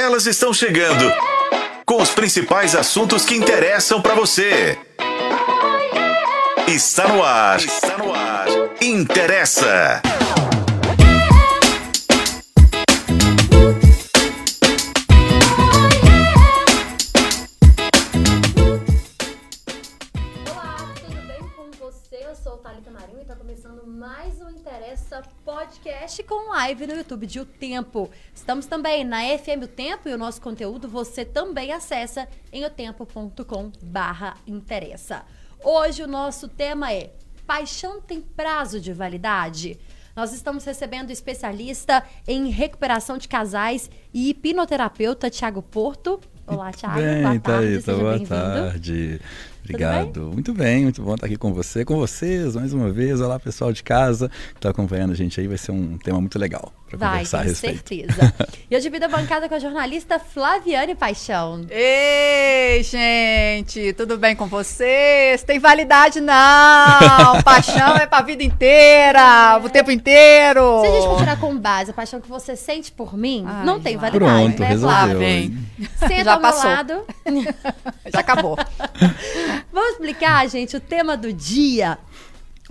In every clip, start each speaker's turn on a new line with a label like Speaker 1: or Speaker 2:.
Speaker 1: Elas estão chegando com os principais assuntos que interessam para você. Está no ar. Está no ar. Interessa.
Speaker 2: Mais um Interessa Podcast com live no YouTube de O Tempo. Estamos também na FM O Tempo e o nosso conteúdo você também acessa em otempo.com barra interessa. Hoje o nosso tema é Paixão tem prazo de validade? Nós estamos recebendo especialista em recuperação de casais e hipnoterapeuta Tiago Porto. Olá, Tiago.
Speaker 3: Bem,
Speaker 2: boa tarde,
Speaker 3: Thaíta,
Speaker 2: seja
Speaker 3: boa
Speaker 2: bem-vindo.
Speaker 3: tarde. Obrigado. Muito bem, muito bom estar aqui com você, com vocês, mais uma vez. Olá, pessoal de casa que está acompanhando a gente aí. Vai ser um tema muito legal para
Speaker 2: Vai,
Speaker 3: conversar a respeito.
Speaker 2: certeza. E eu divido a bancada com a jornalista Flaviane Paixão.
Speaker 4: Ei, gente, tudo bem com vocês? Tem validade não. Paixão é pra vida inteira, o tempo inteiro.
Speaker 2: Se a gente for tirar como base a paixão que você sente por mim,
Speaker 4: Ai,
Speaker 2: não tem validade,
Speaker 3: Pronto,
Speaker 2: né,
Speaker 3: resolveu.
Speaker 2: Flávia? Senta
Speaker 4: Já
Speaker 2: ao meu
Speaker 4: passou.
Speaker 2: lado.
Speaker 4: Já acabou.
Speaker 2: Vamos explicar, gente, o tema do dia.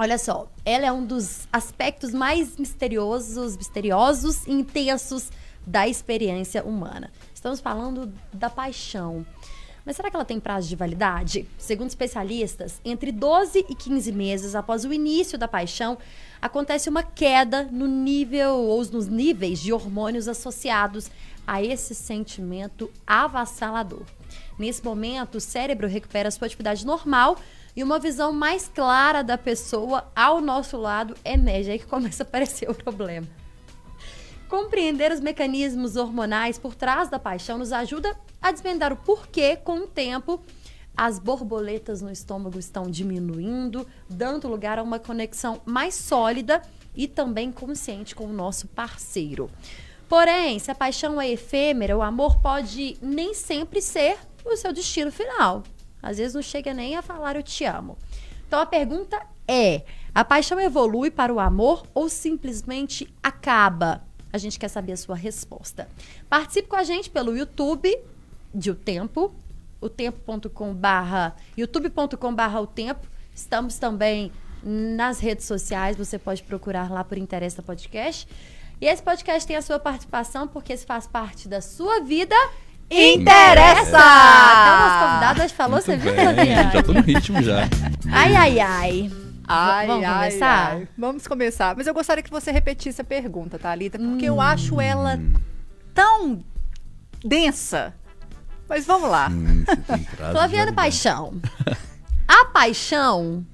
Speaker 2: Olha só, ela é um dos aspectos mais misteriosos, misteriosos e intensos da experiência humana. Estamos falando da paixão. Mas será que ela tem prazo de validade? Segundo especialistas, entre 12 e 15 meses após o início da paixão, acontece uma queda no nível ou nos níveis de hormônios associados a esse sentimento avassalador. Nesse momento, o cérebro recupera sua atividade normal e uma visão mais clara da pessoa ao nosso lado emerge. Aí que começa a aparecer o problema. Compreender os mecanismos hormonais por trás da paixão nos ajuda a desvendar o porquê, com o tempo, as borboletas no estômago estão diminuindo, dando lugar a uma conexão mais sólida e também consciente com o nosso parceiro. Porém, se a paixão é efêmera, o amor pode nem sempre ser o seu destino final. Às vezes não chega nem a falar eu te amo. Então a pergunta é: a paixão evolui para o amor ou simplesmente acaba? A gente quer saber a sua resposta. Participe com a gente pelo YouTube de O Tempo, otempo.com barra youtube.com barra o tempo. Estamos também nas redes sociais, você pode procurar lá por Interessa Podcast. E esse podcast tem a sua participação porque se faz parte da sua vida.
Speaker 4: Interessa!
Speaker 2: Então, nosso convidado hoje falou,
Speaker 3: Muito
Speaker 2: você viu,
Speaker 3: bem,
Speaker 2: Flaviane?
Speaker 3: já tô no ritmo já.
Speaker 2: Ai, ai, ai.
Speaker 4: Ai,
Speaker 2: Vamos
Speaker 4: ai,
Speaker 2: começar?
Speaker 4: ai. Vamos começar. Mas eu gostaria que você repetisse a pergunta, Thalita, porque eu acho ela tão densa. Mas vamos lá.
Speaker 3: Hum,
Speaker 2: Flaviano. Paixão. A paixão.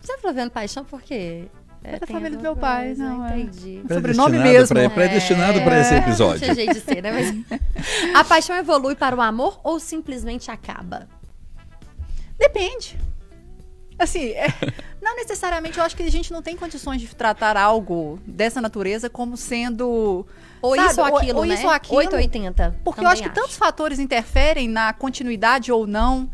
Speaker 2: Você é Flaviano Paixão por quê?
Speaker 4: É da
Speaker 2: tem
Speaker 4: família do meu pai,
Speaker 2: coisa,
Speaker 4: não, é.
Speaker 2: Entendi.
Speaker 4: Sobrenome
Speaker 3: Predestinado
Speaker 4: mesmo.
Speaker 3: pra- predestinado para esse
Speaker 2: É,
Speaker 3: episódio.
Speaker 2: Tinha jeito de ser, né? Mas... A paixão evolui para o amor ou simplesmente acaba?
Speaker 4: Depende. Assim, é- não necessariamente, eu acho que a gente não tem condições de tratar algo dessa natureza como sendo.
Speaker 2: Ou
Speaker 4: sabe,
Speaker 2: isso ou aquilo,
Speaker 4: ou
Speaker 2: né?
Speaker 4: isso ou aquilo.
Speaker 2: 8 ou 80.
Speaker 4: Porque eu
Speaker 2: também
Speaker 4: acho que tantos fatores interferem na continuidade ou não.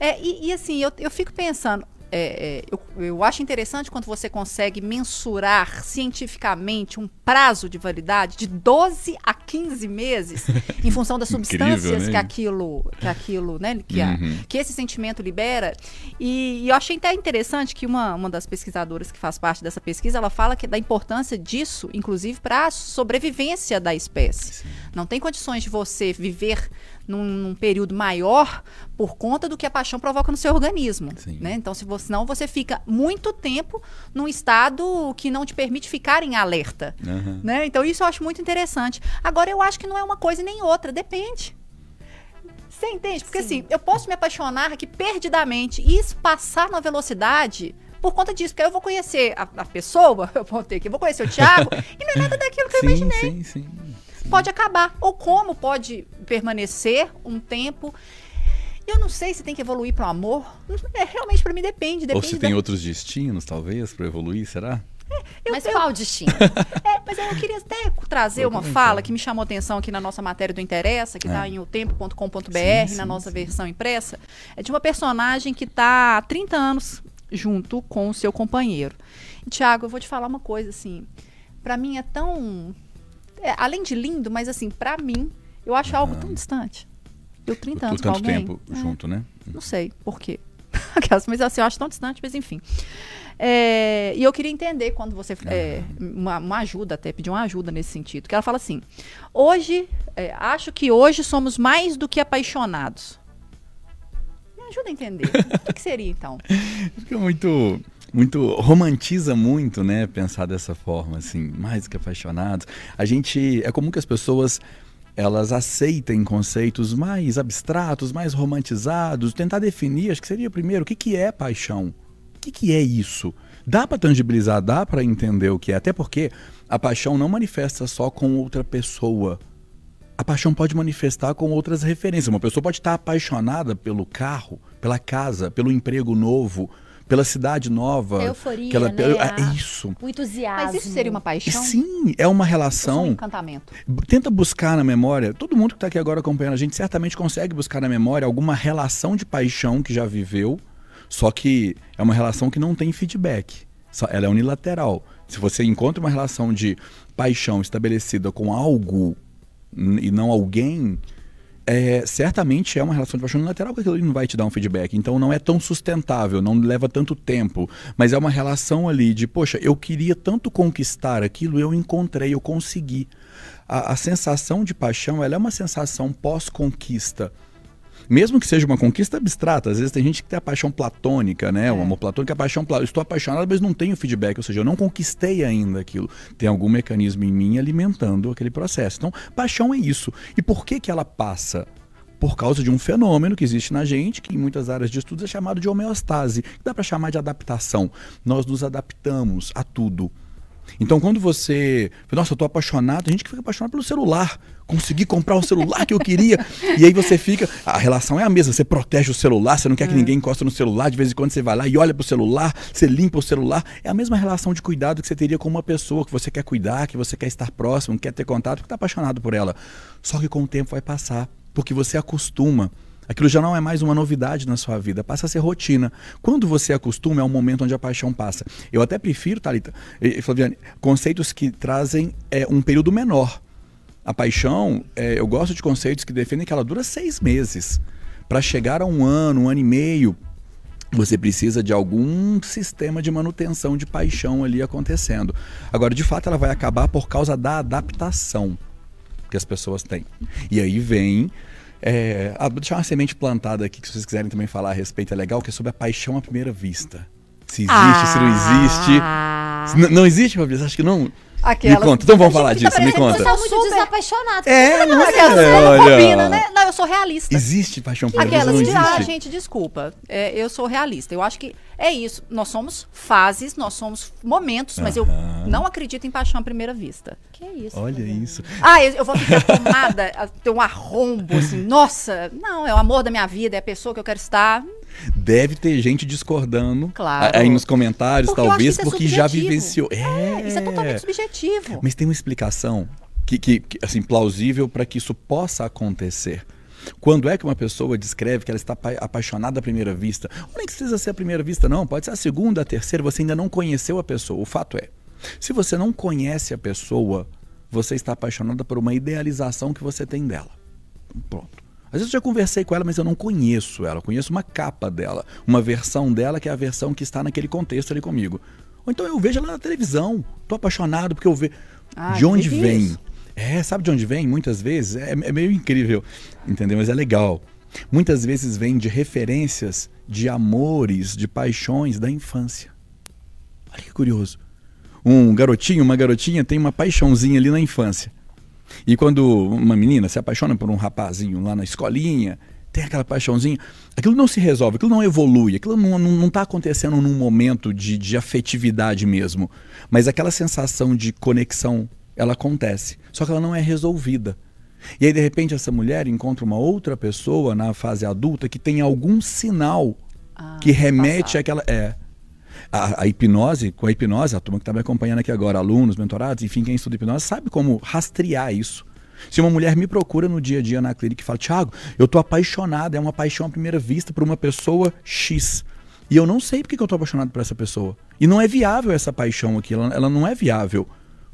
Speaker 4: É, e, e, assim, eu, eu fico pensando. É, é, eu, eu acho interessante quando você consegue mensurar cientificamente um prazo de validade de 12 a 15 meses em função das
Speaker 3: Incrível,
Speaker 4: substâncias
Speaker 3: né?
Speaker 4: que aquilo, que aquilo, né, que, a-
Speaker 3: Uhum.
Speaker 4: que esse sentimento libera. E, e eu achei até interessante que uma, uma das pesquisadoras que faz parte dessa pesquisa, ela fala que da importância disso, inclusive, para a sobrevivência da espécie. Não tem condições de você viver num, num período maior por conta do que a paixão provoca no seu organismo.
Speaker 3: Sim.
Speaker 4: Né? Então, se você, senão você fica muito tempo num estado que não te permite ficar em alerta.
Speaker 3: Aham.
Speaker 4: Né? Então, isso eu acho muito interessante. Agora, eu acho que não é uma coisa nem outra, depende. Você entende? Porque
Speaker 2: Sim.
Speaker 4: assim, eu posso me apaixonar aqui perdidamente e isso passar na velocidade por conta disso. Porque aí eu vou conhecer a, a pessoa, eu vou ter que, eu vou conhecer o Thiago, e não é nada daquilo que eu
Speaker 3: Sim,
Speaker 4: imaginei.
Speaker 3: sim, sim.
Speaker 4: Pode acabar. Ou como pode permanecer um tempo. Eu não sei se tem que evoluir para o amor. É, realmente, para mim, depende.
Speaker 3: Ou
Speaker 4: depende
Speaker 3: se tem outros destinos, talvez, para evoluir, será?
Speaker 4: eu-
Speaker 2: Mas
Speaker 4: eu-
Speaker 2: qual destino?
Speaker 4: É, mas eu queria até trazer
Speaker 3: Vou
Speaker 4: uma
Speaker 3: comentar.
Speaker 4: fala que me chamou atenção aqui na nossa matéria do Interessa, que está
Speaker 3: É.
Speaker 4: em otempo.com.br, na nossa
Speaker 3: sim.
Speaker 4: versão impressa. É de uma personagem que está há 30 anos junto com o seu companheiro. Tiago, eu vou te falar uma coisa assim. Para mim é tão. É, além de lindo, mas assim, para mim, Eu acho algo tão distante. Eu 30 anos
Speaker 3: Por
Speaker 4: com alguém.
Speaker 3: tempo
Speaker 4: é,
Speaker 3: junto, né?
Speaker 4: Não sei por quê. Aquelas, mas assim, eu acho tão distante, mas enfim. É, e eu queria entender quando você. é, uma, uma ajuda, até pedir uma ajuda nesse sentido. Que ela fala assim: hoje, é, acho que hoje somos mais do que apaixonados. Me ajuda a entender. o que, que seria então?
Speaker 3: Fica muito, muito romantiza muito, né? Pensar dessa forma, assim, mais que apaixonados. A gente é comum que as pessoas elas aceitem conceitos mais abstratos, mais romantizados, tentar definir, acho que seria primeiro, o que, que é paixão? O que, que é isso? Dá para tangibilizar, dá para entender o que é, até porque a paixão não manifesta só com outra pessoa. A paixão pode manifestar com outras referências. Uma pessoa pode estar apaixonada pelo carro, pela casa, pelo emprego novo, pela cidade nova.
Speaker 2: Euforia,
Speaker 3: que ela-
Speaker 2: né?
Speaker 3: é
Speaker 2: A-
Speaker 3: isso.
Speaker 2: O entusiasmo.
Speaker 4: Mas isso seria uma paixão?
Speaker 3: sim, é uma
Speaker 4: Ou só um
Speaker 3: relação.
Speaker 4: encantamento.
Speaker 3: Tenta buscar na memória, todo mundo que está aqui agora acompanhando a gente certamente consegue buscar na memória alguma relação de paixão que já viveu, só que é uma relação que não tem feedback. Só- Ela é unilateral. Se você encontra uma relação de paixão estabelecida com algo e não alguém, é, certamente é uma relação de paixão unilateral porque ali não vai te dar um feedback. Então não é tão sustentável, não leva tanto tempo. Mas é uma relação ali de, poxa, eu queria tanto conquistar aquilo, eu encontrei, eu consegui. A, a sensação de paixão, ela é uma sensação pós-conquista. Mesmo que seja uma conquista abstrata, às vezes tem gente que tem a paixão platônica, né? O amor platônico é a paixão platônica. Estou apaixonado, mas não tenho feedback, ou seja, eu não conquistei ainda aquilo. Tem algum mecanismo em mim alimentando aquele processo. Então, paixão é isso. E por que que ela passa? Por causa de um fenômeno que existe na gente, que em muitas áreas de estudos é chamado de homeostase, que dá para chamar de adaptação. Nós nos adaptamos a tudo. Então, quando você. Nossa, eu tô apaixonado. Tem gente que fica apaixonado pelo celular. Consegui comprar o celular que eu queria. E aí você fica. A relação é a mesma. Você protege o celular, você não quer que ninguém encoste no celular. De vez em quando você vai lá e olha pro celular, você limpa o celular. É a mesma relação de cuidado que você teria com uma pessoa que você quer cuidar, que você quer estar próximo, quer ter contato, que tá apaixonado por ela. Só que com o tempo vai passar. Porque você acostuma. Aquilo já não é mais uma novidade na sua vida, passa a ser rotina. Quando você acostuma, é um momento onde a paixão passa. Eu até prefiro, Thalita, e Flaviane, conceitos que trazem é, um período menor. A paixão, é, eu gosto de conceitos que defendem que ela dura seis meses. Para chegar a um ano, um ano e meio, você precisa de algum sistema de manutenção de paixão ali acontecendo. Agora, de fato, ela vai acabar por causa da adaptação que as pessoas têm. E aí vem. É, ah, vou deixar uma semente plantada aqui, que se vocês quiserem também falar a respeito, é legal, que é sobre a paixão à primeira vista. Se existe, se não existe.
Speaker 2: Ah.
Speaker 3: Se n- não existe, Fabrício? Acho que não.
Speaker 4: Aquelas-
Speaker 3: Me conta, então vamos falar
Speaker 2: tá
Speaker 3: disso, me
Speaker 2: parecendo que
Speaker 3: conta.
Speaker 2: Você tá muito
Speaker 4: Super.
Speaker 2: desapaixonado.
Speaker 3: É, não é?
Speaker 4: Aquelas
Speaker 3: Olha.
Speaker 4: combina, né? Não, eu sou realista.
Speaker 3: Existe paixão à primeira vista?
Speaker 4: Aquelas
Speaker 3: Não
Speaker 4: de, ah, gente, desculpa, é, eu sou realista. Eu acho que é isso. Nós somos fases, nós somos momentos, mas eu não acredito em paixão à primeira vista.
Speaker 2: Que isso?
Speaker 3: Olha isso.
Speaker 4: Ah, eu, eu vou ficar tomada, a- ter um arrombo, assim, nossa, não, é o amor da minha vida, é a pessoa que eu quero estar.
Speaker 3: Deve ter gente discordando
Speaker 4: Claro.
Speaker 3: aí nos comentários,
Speaker 4: Porque
Speaker 3: talvez,
Speaker 4: é
Speaker 3: porque já vivenciou. É,
Speaker 4: Isso é totalmente subjetivo.
Speaker 3: Mas tem uma explicação que, que- que, assim, plausível para que isso possa acontecer. Quando é que uma pessoa descreve que ela está apa- apaixonada à primeira vista? Ou nem que precisa ser a primeira vista, não. Pode ser a segunda, a terceira. Você ainda não conheceu a pessoa. O fato é, se você não conhece a pessoa, você está apaixonada por uma idealização que você tem dela. Pronto. Às vezes eu já conversei com ela, mas eu não conheço ela. Eu conheço uma capa dela, uma versão dela que é a versão que está naquele contexto ali comigo. Ou então eu vejo ela na televisão, tô apaixonado porque eu vejo.
Speaker 4: Ah,
Speaker 3: de onde vem?
Speaker 4: isso.
Speaker 3: É, sabe de onde vem? Muitas vezes é, é meio incrível, entendeu? Mas é legal. Muitas vezes vem de referências de amores, de paixões da infância. Olha que curioso. Um garotinho, uma garotinha tem uma paixãozinha ali na infância. E quando uma menina se apaixona por um rapazinho lá na escolinha, tem aquela paixãozinha, aquilo não se resolve, aquilo não evolui, aquilo não, não, não tá acontecendo num momento de, de afetividade mesmo. Mas aquela sensação de conexão, ela acontece. Só que ela não é resolvida. E aí, de repente, essa mulher encontra uma outra pessoa na fase adulta que tem algum sinal
Speaker 4: Ah,
Speaker 3: que remete
Speaker 4: passado.
Speaker 3: àquela. É. A, a hipnose, com a hipnose, a turma que está me acompanhando aqui agora, alunos, mentorados, enfim, quem estuda hipnose, sabe como rastrear isso. Se uma mulher me procura no dia a dia na clínica e fala, Thiago, eu tô apaixonada, é uma paixão à primeira vista por uma pessoa X. E eu não sei porque que eu tô apaixonado por essa pessoa. E não é viável essa paixão aqui, ela, ela não é viável.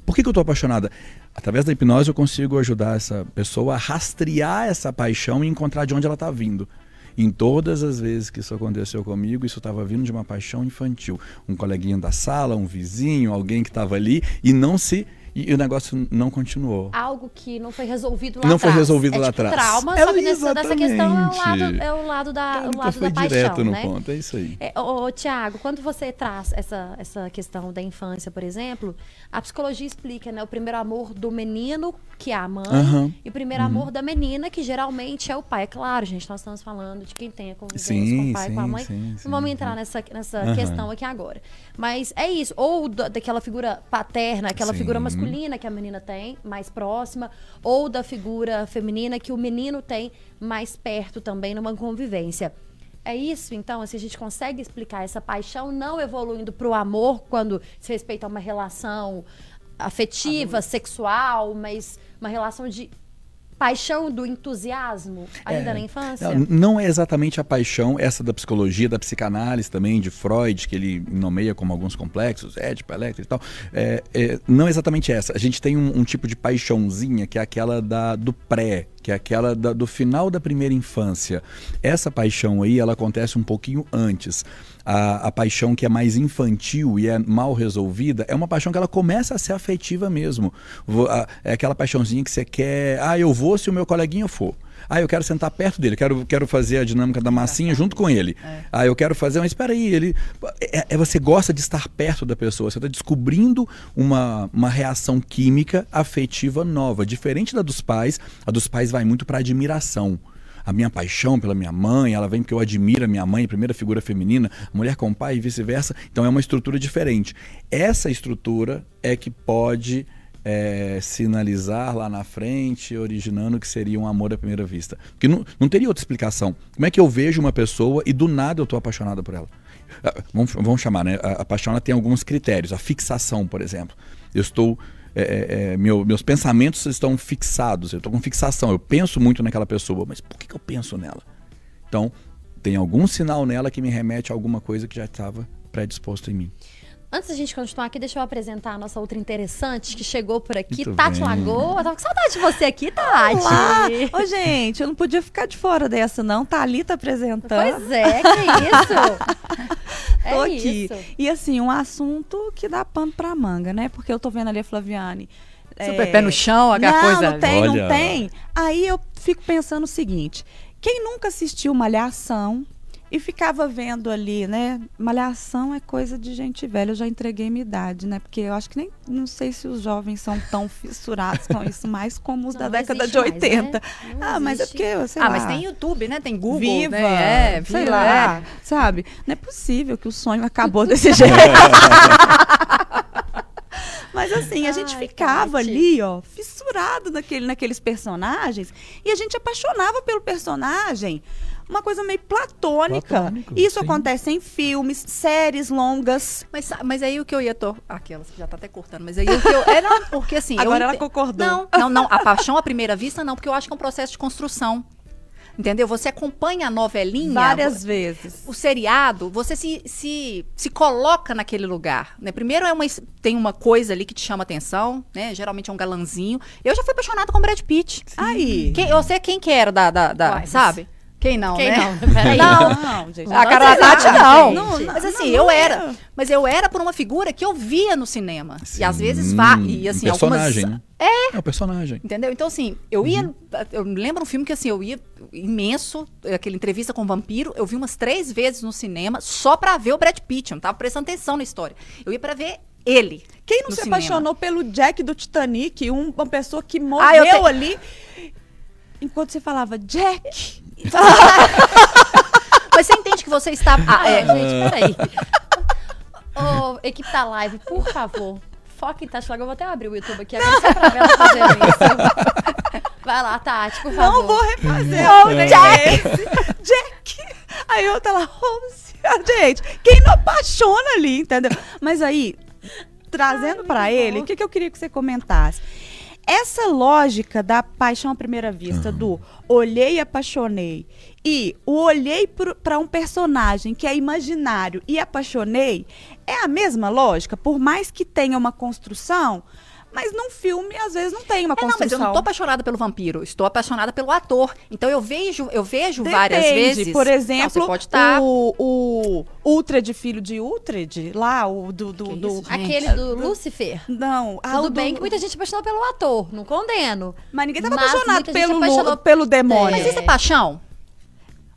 Speaker 3: Por que, que eu estou apaixonada? Através da hipnose eu consigo ajudar essa pessoa a rastrear essa paixão e encontrar de onde ela está vindo. Em todas as vezes que isso aconteceu comigo, isso estava vindo de uma paixão infantil. Um coleguinha da sala, um vizinho, alguém que estava ali e não se e, e o negócio não continuou.
Speaker 2: Algo que não foi resolvido lá
Speaker 3: Não
Speaker 2: atrás.
Speaker 3: foi resolvido
Speaker 2: é
Speaker 3: lá
Speaker 2: tipo
Speaker 3: atrás.
Speaker 2: trauma,
Speaker 3: É,
Speaker 2: só que nessa, nessa questão é o lado, é o lado da,
Speaker 3: Cara,
Speaker 2: o lado
Speaker 3: foi
Speaker 2: da paixão,
Speaker 3: direto no
Speaker 2: né?
Speaker 3: ponto, é isso aí.
Speaker 2: É, ô, ô, Tiago, quando você traz essa, essa questão da infância, por exemplo, a psicologia explica, né? O primeiro amor do menino, que é a mãe,
Speaker 3: Aham.
Speaker 2: e o primeiro amor da menina, que geralmente é o pai. É claro, gente, nós estamos falando de quem tem a convivência com
Speaker 3: Sim,
Speaker 2: o pai e com a
Speaker 3: sim,
Speaker 2: mãe.
Speaker 3: sim,
Speaker 2: Não
Speaker 3: sim,
Speaker 2: vamos
Speaker 3: sim.
Speaker 2: entrar nessa, nessa
Speaker 3: Aham.
Speaker 2: questão aqui agora. Mas é isso. Ou da- daquela figura paterna, aquela
Speaker 3: Sim.
Speaker 2: figura masculina que a menina tem, mais próxima, ou da figura feminina que o menino tem mais perto também numa convivência. É isso, então, assim, a gente consegue explicar essa paixão não evoluindo para o amor quando se respeita a uma relação afetiva, sexual, mas uma relação de paixão do entusiasmo ainda
Speaker 3: É.
Speaker 2: na infância?
Speaker 3: Não, é exatamente a paixão, essa da psicologia, da psicanálise também, de Freud, que ele nomeia como alguns complexos, Édipo, Electra e tal. É, é, não é exatamente essa. A gente tem um, um tipo de paixãozinha, que é aquela da, do pré, que é aquela da- do final da primeira infância. Essa paixão aí, ela acontece um pouquinho antes. A, a paixão que é mais infantil e é mal resolvida é uma paixão que ela começa a ser afetiva mesmo. É aquela paixãozinha que você quer, ah, eu vou se o meu coleguinha for. Ah, eu quero sentar perto dele, quero, quero fazer a dinâmica da massinha junto com ele. Ah, eu quero fazer, mas espera aí, ele. É, é você gosta de estar perto da pessoa, você está descobrindo uma, uma reação química afetiva nova, diferente da dos pais. A dos pais vai muito para admiração. A minha paixão pela minha mãe, ela vem porque eu admiro a minha mãe, primeira figura feminina, mulher com pai e vice-versa. Então é uma estrutura diferente. Essa estrutura é que pode é, sinalizar lá na frente, originando que seria um amor à primeira vista. Porque não, não teria outra explicação. Como é que eu vejo uma pessoa e do nada eu estou apaixonada por ela? Ah, Vamos, vamos chamar, né? A, a paixão tem alguns critérios. A fixação, por exemplo. Eu estou. É, é, é, meu- meus pensamentos estão fixados, eu estou com fixação, eu penso muito naquela pessoa, mas por que, que eu penso nela? Então, tem algum sinal nela que me remete a alguma coisa que já estava predisposto em mim.
Speaker 2: Antes da gente continuar aqui, deixa eu apresentar a nossa outra interessante que chegou por aqui,
Speaker 3: Muito
Speaker 2: Tati
Speaker 3: bem.
Speaker 2: Lagoa. Eu tava com saudade de você aqui, Tati.
Speaker 5: Olá! Ô, gente, eu não podia ficar de fora dessa, não. Thalita apresentando.
Speaker 2: Pois é, que isso? É
Speaker 5: Tô aqui.
Speaker 2: isso.
Speaker 5: E assim, um assunto que dá pano pra manga, né? Porque eu tô vendo ali a Flaviane.
Speaker 4: Super pé no chão, aquela
Speaker 5: não,
Speaker 4: coisa.
Speaker 5: Não tem,
Speaker 3: Olha.
Speaker 5: não tem. Aí eu fico pensando o seguinte: quem nunca assistiu Malhação e ficava vendo ali, né? Malhação é coisa de gente velha. Eu já entreguei minha idade, né? Porque eu acho que nem. Não sei se os jovens são tão fissurados com isso, mais como os
Speaker 2: Não,
Speaker 5: da
Speaker 2: não
Speaker 5: década de
Speaker 2: existe mais,
Speaker 5: 80.
Speaker 2: né?
Speaker 5: Ah, mas é porque, sei
Speaker 4: Ah,
Speaker 5: lá.
Speaker 4: mas tem YouTube, né? Tem Google,
Speaker 5: Viva,
Speaker 4: né? É,
Speaker 5: sei
Speaker 4: Viva,
Speaker 5: lá,
Speaker 4: é.
Speaker 5: sabe? Não é possível que o sonho acabou desse jeito. Mas assim, a gente
Speaker 2: Ai,
Speaker 5: ficava
Speaker 2: Tati.
Speaker 5: ali, ó, fissurado naquele, naqueles personagens e a gente apaixonava pelo personagem. Uma coisa meio platônica.
Speaker 3: Platônico,
Speaker 5: Isso
Speaker 3: sim.
Speaker 5: acontece em filmes, séries longas.
Speaker 4: Mas, mas aí o que eu ia. To... Aquelas que já tá até cortando, mas aí o que eu. É, não, porque assim. eu
Speaker 5: Agora ela concordou.
Speaker 4: Não, não, não. A paixão à primeira vista, não, porque eu acho que é um processo de construção. Entendeu? Você acompanha a novelinha.
Speaker 5: Várias vezes.
Speaker 4: o seriado, você se, se, se coloca naquele lugar. Né? Primeiro é uma, tem uma coisa ali que te chama atenção, né? Geralmente é um galanzinho. Eu já fui apaixonada com o Brad Pitt.
Speaker 5: Aí.
Speaker 4: Quem, eu sei quem que era da, da, da-
Speaker 2: Uai,
Speaker 4: sabe? Quem não,
Speaker 2: Quem
Speaker 4: né?
Speaker 2: não?
Speaker 4: Não.
Speaker 5: Não, gente.
Speaker 4: A
Speaker 2: Vamos
Speaker 4: Tati não.
Speaker 5: Não,
Speaker 4: Mas assim,
Speaker 5: não
Speaker 4: eu
Speaker 5: é.
Speaker 4: era. Mas eu era por uma figura que eu via no cinema. e às
Speaker 3: Sim,
Speaker 4: vezes vá. E assim,
Speaker 3: um personagem,
Speaker 4: algumas.
Speaker 3: né? É. É o personagem.
Speaker 4: Entendeu? Então, assim, eu ia. Eu me lembro um filme que assim, eu ia imenso, aquela entrevista com o vampiro, eu vi umas três vezes no cinema só pra ver o Brad Pitt. Eu não tava prestando atenção na história. Eu ia pra ver ele.
Speaker 5: Quem não se
Speaker 4: cinema.
Speaker 5: apaixonou pelo Jack do Titanic, um- uma pessoa que
Speaker 4: Ah,
Speaker 5: morreu
Speaker 4: eu tenho-
Speaker 5: ali, enquanto você falava Jack?
Speaker 4: Mas você entende que você está. Ah,
Speaker 2: Ah,
Speaker 4: é,
Speaker 2: gente, peraí. Ô, equipe da live, por favor, foca em Tati Lagoa. Eu vou até abrir o YouTube aqui agora só pra ver ela fazendo isso. Vai lá, Tati, por favor.
Speaker 5: Não vou refazer.
Speaker 4: Não,
Speaker 5: o
Speaker 4: Jack.
Speaker 5: Jack! Aí outra lá, Rose. Ah, Gente, quem não apaixona ali, entendeu? Mas aí, trazendo pra ele, o que, que eu queria que você comentasse? Essa lógica da paixão à primeira vista, do olhei e apaixonei, e o olhei para um personagem que é imaginário e apaixonei, é a mesma lógica? Por mais que tenha uma construção, Mas num filme, às vezes, não tem uma
Speaker 4: É, não,
Speaker 5: construção.
Speaker 4: mas eu não tô apaixonada pelo vampiro, estou apaixonada pelo ator. Então eu vejo, eu vejo
Speaker 5: Depende.
Speaker 4: várias vezes.
Speaker 5: Por
Speaker 4: Não,
Speaker 5: exemplo,
Speaker 4: você pode estar.
Speaker 5: o, o Ultred, filho de Ultred, lá, o do... do, do-?
Speaker 2: Aquele do Lucifer.
Speaker 5: Não, ah,
Speaker 2: Tudo
Speaker 5: do-
Speaker 2: bem que muita gente apaixonou pelo ator, não condeno.
Speaker 5: Mas ninguém tava
Speaker 2: Mas
Speaker 5: apaixonado pelo,
Speaker 2: apaixonou-
Speaker 5: pelo demônio.
Speaker 4: Mas isso é paixão?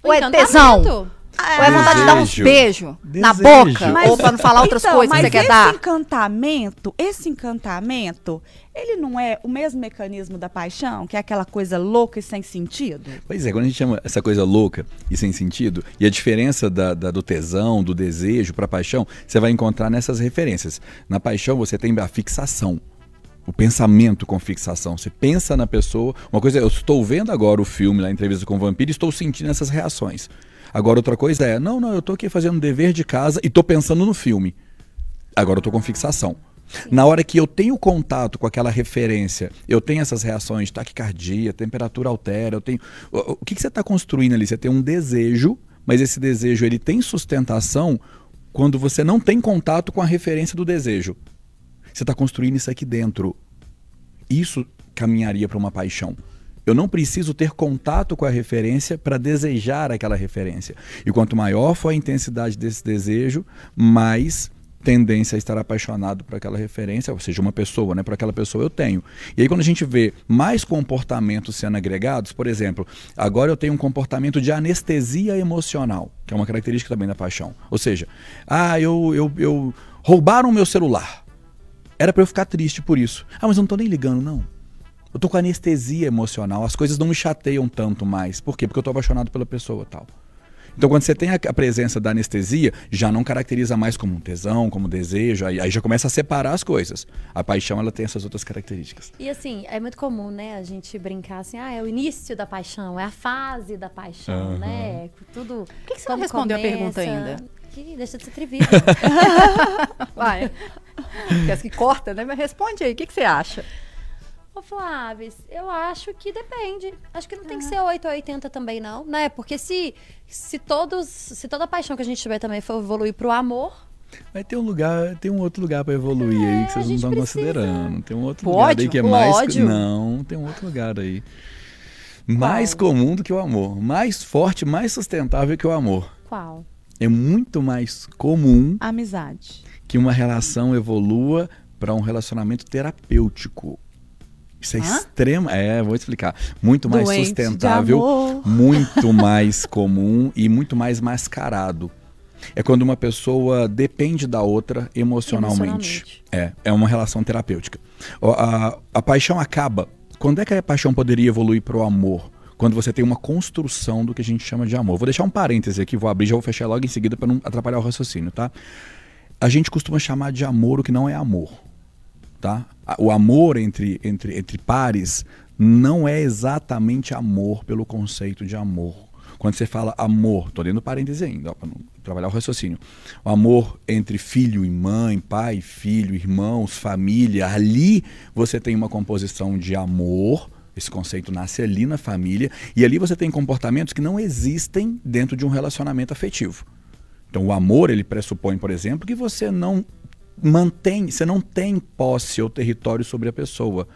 Speaker 2: O
Speaker 4: Ou é tesão? Ou é vontade de dar uns
Speaker 3: Desejo.
Speaker 4: beijos na boca?
Speaker 3: Mas-
Speaker 4: ou pra não falar outras
Speaker 5: Então,
Speaker 4: coisas que
Speaker 5: mas
Speaker 4: você quer
Speaker 5: esse
Speaker 4: dar?
Speaker 5: encantamento, esse encantamento, ele não é o mesmo mecanismo da paixão, que é aquela coisa louca e sem sentido?
Speaker 3: Pois é, quando a gente chama essa coisa louca e sem sentido, e a diferença da, da- do tesão, do desejo para paixão, você vai encontrar nessas referências. Na paixão você tem a fixação. O pensamento com fixação. Você pensa na pessoa. Uma coisa, é, eu estou vendo agora o filme, lá, a entrevista com o vampiro, e estou sentindo essas reações. Agora, outra coisa é, não, não, eu estou aqui fazendo dever de casa e estou pensando no filme. Agora eu estou com fixação. Na hora que eu tenho contato com aquela referência, eu tenho essas reações, taquicardia, temperatura altera, eu tenho. O, o que, que você está construindo ali? Você tem um desejo, mas esse desejo ele tem sustentação quando você não tem contato com a referência do desejo. Você está construindo isso aqui dentro. Isso caminharia para uma paixão. Eu não preciso ter contato com a referência para desejar aquela referência. E quanto maior for a intensidade desse desejo, mais tendência a estar apaixonado por aquela referência, ou seja, uma pessoa, né? Por aquela pessoa eu tenho. E aí quando a gente vê mais comportamentos sendo agregados, por exemplo, agora eu tenho um comportamento de anestesia emocional, que é uma característica também da paixão. Ou seja, ah, eu, eu, eu roubaram meu celular. Era para eu ficar triste por isso. Ah, mas eu não tô nem ligando, não. Eu tô com anestesia emocional, as coisas não me chateiam tanto mais. Por quê? Porque eu tô apaixonado pela pessoa tal. Então, quando você tem a presença da anestesia, já não caracteriza mais como um tesão, como desejo, aí, aí já começa a separar as coisas. A paixão, ela tem essas outras características.
Speaker 2: E assim, é muito comum, né, a gente brincar assim, ah, é o início da paixão, é a fase da paixão,
Speaker 3: Aham.
Speaker 2: né? Tudo.
Speaker 4: Por que que você não respondeu a pergunta
Speaker 2: começa-
Speaker 4: ainda?
Speaker 2: Que deixa de ser atrevido.
Speaker 4: Vai. Quer que corta, né? Mas responde aí, o que, que você acha?
Speaker 2: Ô, Flávio, eu acho que depende. Acho que não tem que ser 8 ou 80 também, não, né? Porque se, se todos, se toda a paixão que a gente tiver também for evoluir pro amor,
Speaker 3: Vai ter um lugar, tem um outro lugar para evoluir aí que
Speaker 2: a
Speaker 3: vocês não estão
Speaker 2: precisa.
Speaker 3: considerando. Tem um outro
Speaker 4: O
Speaker 3: lugar
Speaker 4: ódio?
Speaker 3: aí que é mais.
Speaker 2: ódio?
Speaker 3: Não, tem um outro lugar aí. Mais comum do que o amor. Mais forte, mais sustentável que o amor.
Speaker 2: qual?
Speaker 3: É muito mais comum
Speaker 5: Amizade.
Speaker 3: que uma relação evolua para um relacionamento terapêutico. Isso é
Speaker 4: Hã?
Speaker 3: extremo. É, vou explicar. Muito mais
Speaker 5: Doente
Speaker 3: sustentável, muito mais comum e muito mais mascarado. É quando uma pessoa depende da outra emocionalmente.
Speaker 2: Emocionalmente.
Speaker 3: É, é uma relação terapêutica. Ó, A, a paixão acaba. Quando é que a paixão poderia evoluir para o amor? Quando você tem uma construção do que a gente chama de amor. Vou deixar um parêntese aqui, vou abrir, já vou fechar logo em seguida para não atrapalhar o raciocínio, tá? A gente costuma chamar de amor o que não é amor, tá? O amor entre, entre, entre pares não é exatamente amor pelo conceito de amor. Quando você fala amor, tô dando parêntese ainda, para não trabalhar o raciocínio. O amor entre filho e mãe, pai, filho, irmãos, família, ali você tem uma composição de amor. Esse conceito nasce ali na família. E ali você tem comportamentos que não existem dentro de um relacionamento afetivo. Então, o amor, ele pressupõe, por exemplo, que você não mantém, você não tem posse ou território sobre a pessoa.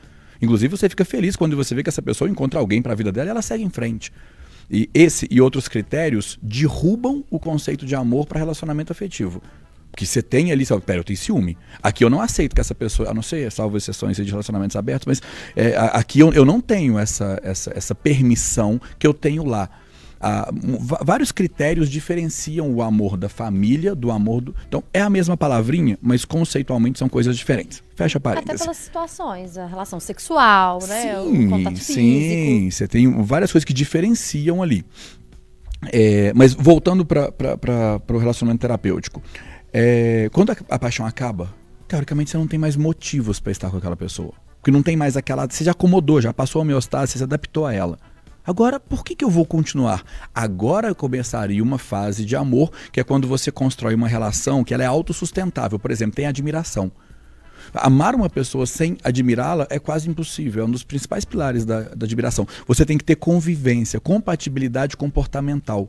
Speaker 3: Inclusive, você fica feliz quando você vê que essa pessoa encontra alguém para a vida dela e ela segue em frente. E esse e outros critérios derrubam o conceito de amor para relacionamento afetivo. Porque você tem ali, sabe, pera, eu tenho ciúme. Aqui eu não aceito que essa pessoa, a não ser salvo exceções de relacionamentos abertos, mas é, aqui eu, eu não tenho essa, essa, essa permissão que eu tenho lá. Ah, vários critérios diferenciam o amor da família do amor do. Então, é a mesma palavrinha, mas conceitualmente são coisas diferentes. Fecha
Speaker 2: Até
Speaker 3: parênteses.
Speaker 2: pelas situações, a relação sexual, né? o
Speaker 3: Sim,
Speaker 2: contato físico.
Speaker 3: sim. Você tem várias coisas que diferenciam ali. É, mas voltando para o relacionamento terapêutico. É, quando a, a paixão acaba, teoricamente você não tem mais motivos para estar com aquela pessoa. Porque não tem mais aquela. Você já acomodou, já passou a homeostase, você se adaptou a ela. Agora, por que, que eu vou continuar? Agora começaria uma fase de amor, que é quando você constrói uma relação que ela é autossustentável. Por exemplo, tem admiração. Amar uma pessoa sem admirá-la é quase impossível. É um dos principais pilares da, da admiração. Você tem que ter convivência, compatibilidade comportamental.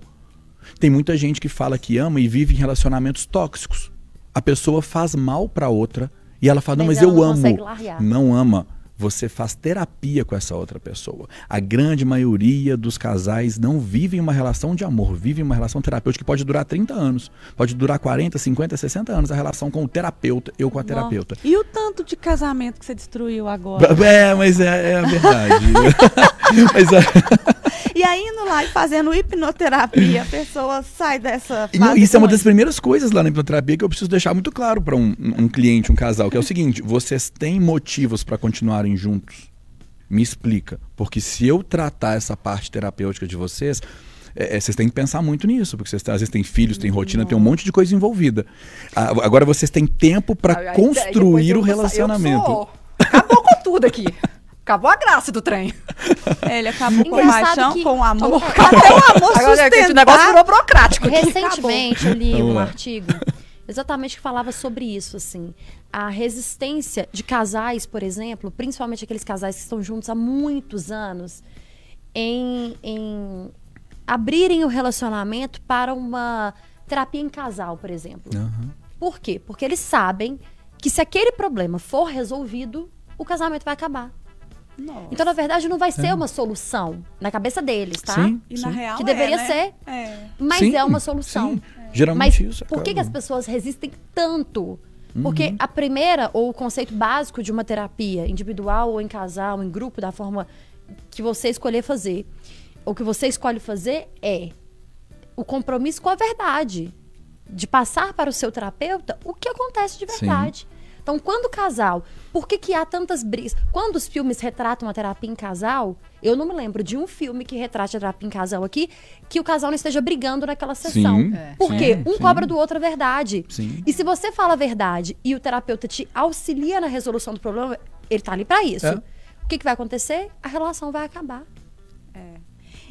Speaker 3: Tem muita gente que fala que ama e vive em relacionamentos tóxicos. A pessoa faz mal para outra E ela fala, não,
Speaker 2: Mas
Speaker 3: mas,
Speaker 2: ela
Speaker 3: eu
Speaker 2: não
Speaker 3: amo. Não ama. Você faz terapia com essa outra pessoa. A grande maioria dos casais não vivem uma relação de amor, vivem uma relação terapêutica que pode durar 30 anos, pode durar 40, 50, 60 anos a relação com o terapeuta, eu com a terapeuta.
Speaker 5: E o tanto de casamento que você destruiu agora?
Speaker 3: É, mas é, é a verdade. mas é,
Speaker 5: E aí, indo lá e fazendo hipnoterapia, a pessoa sai dessa
Speaker 3: não,
Speaker 5: fase
Speaker 3: isso é uma das primeiras coisas lá na hipnoterapia que eu preciso deixar muito claro para um, um cliente, um casal, que é o seguinte: vocês têm motivos para continuarem juntos? Me explica. Porque se eu tratar essa parte terapêutica de vocês, é, é, vocês têm que pensar muito nisso, porque vocês às vezes têm filhos, têm rotina, tem um monte de coisa envolvida. Ah, Agora vocês têm tempo para construir o relacionamento.
Speaker 4: sou- Acabou com tudo aqui. Acabou a graça do trem.
Speaker 5: Ele acabou com
Speaker 2: Engraçado
Speaker 5: paixão,
Speaker 2: que-
Speaker 5: com amor.
Speaker 2: É.
Speaker 5: Até o amor
Speaker 4: Agora gente, o negócio virou burocrático.
Speaker 2: Recentemente eu li um artigo exatamente que falava sobre isso, assim. A resistência de casais, por exemplo, principalmente aqueles casais que estão juntos há muitos anos, em, em abrirem o relacionamento para uma terapia em casal, por exemplo.
Speaker 3: Aham.
Speaker 2: Por quê? Porque eles sabem que se aquele problema for resolvido, o casamento vai acabar.
Speaker 5: Nossa.
Speaker 2: Então, na verdade, não vai ser uma solução na cabeça deles, tá?
Speaker 3: Sim,
Speaker 5: E na
Speaker 3: sim.
Speaker 5: real
Speaker 2: Que
Speaker 5: é,
Speaker 2: deveria
Speaker 5: né?
Speaker 2: ser.
Speaker 5: É.
Speaker 2: Mas
Speaker 3: Sim,
Speaker 2: é uma solução.
Speaker 3: sim. Geralmente
Speaker 2: Mas
Speaker 3: isso.
Speaker 2: por que, que as pessoas resistem tanto?
Speaker 3: Uhum.
Speaker 2: Porque a primeira, ou o conceito básico de uma terapia, individual ou em casal, em grupo, da forma que você escolher fazer, ou que você escolhe fazer, é o compromisso com a verdade. De passar para o seu terapeuta o que acontece de
Speaker 3: Sim.
Speaker 2: Então, quando o casal. Por que, que há tantas brigas? Quando os filmes retratam a terapia em casal, eu não me lembro de um filme que retrate a terapia em casal aqui que o casal não esteja brigando naquela sessão.
Speaker 3: Sim,
Speaker 4: É.
Speaker 2: Porque
Speaker 3: sim,
Speaker 2: um
Speaker 3: sim.
Speaker 2: cobra do outro a verdade.
Speaker 3: Sim.
Speaker 2: E se você fala a verdade e o terapeuta te auxilia na resolução do problema, ele tá ali para isso.
Speaker 3: É.
Speaker 2: O que, que vai acontecer? A relação vai acabar.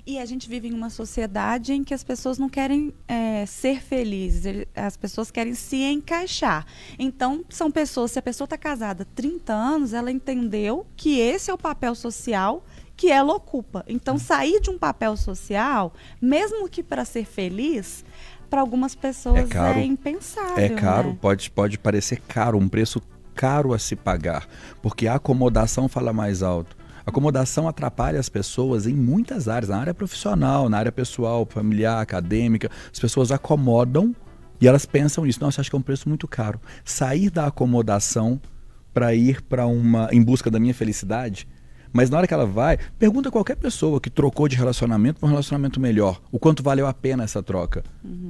Speaker 5: E a gente vive em uma sociedade em que as pessoas não querem é, ser felizes, as pessoas querem se encaixar. Então, são pessoas, se a pessoa está casada há 30 anos, ela entendeu que esse é o papel social que ela ocupa. Então, sair de um papel social, mesmo que para ser feliz, para algumas pessoas
Speaker 3: É caro.
Speaker 5: é impensável.
Speaker 3: É caro,
Speaker 5: né?
Speaker 3: pode, pode parecer caro, um preço caro a se pagar, porque a acomodação fala mais alto. Acomodação atrapalha as pessoas em muitas áreas, na área profissional, na área pessoal, familiar, acadêmica. As pessoas acomodam e elas pensam nisso. Nossa, acho que é um preço muito caro. Sair da acomodação para ir para uma em busca da minha felicidade. Mas na hora que ela vai, pergunta a qualquer pessoa que trocou de relacionamento para um relacionamento melhor, o quanto valeu a pena essa troca.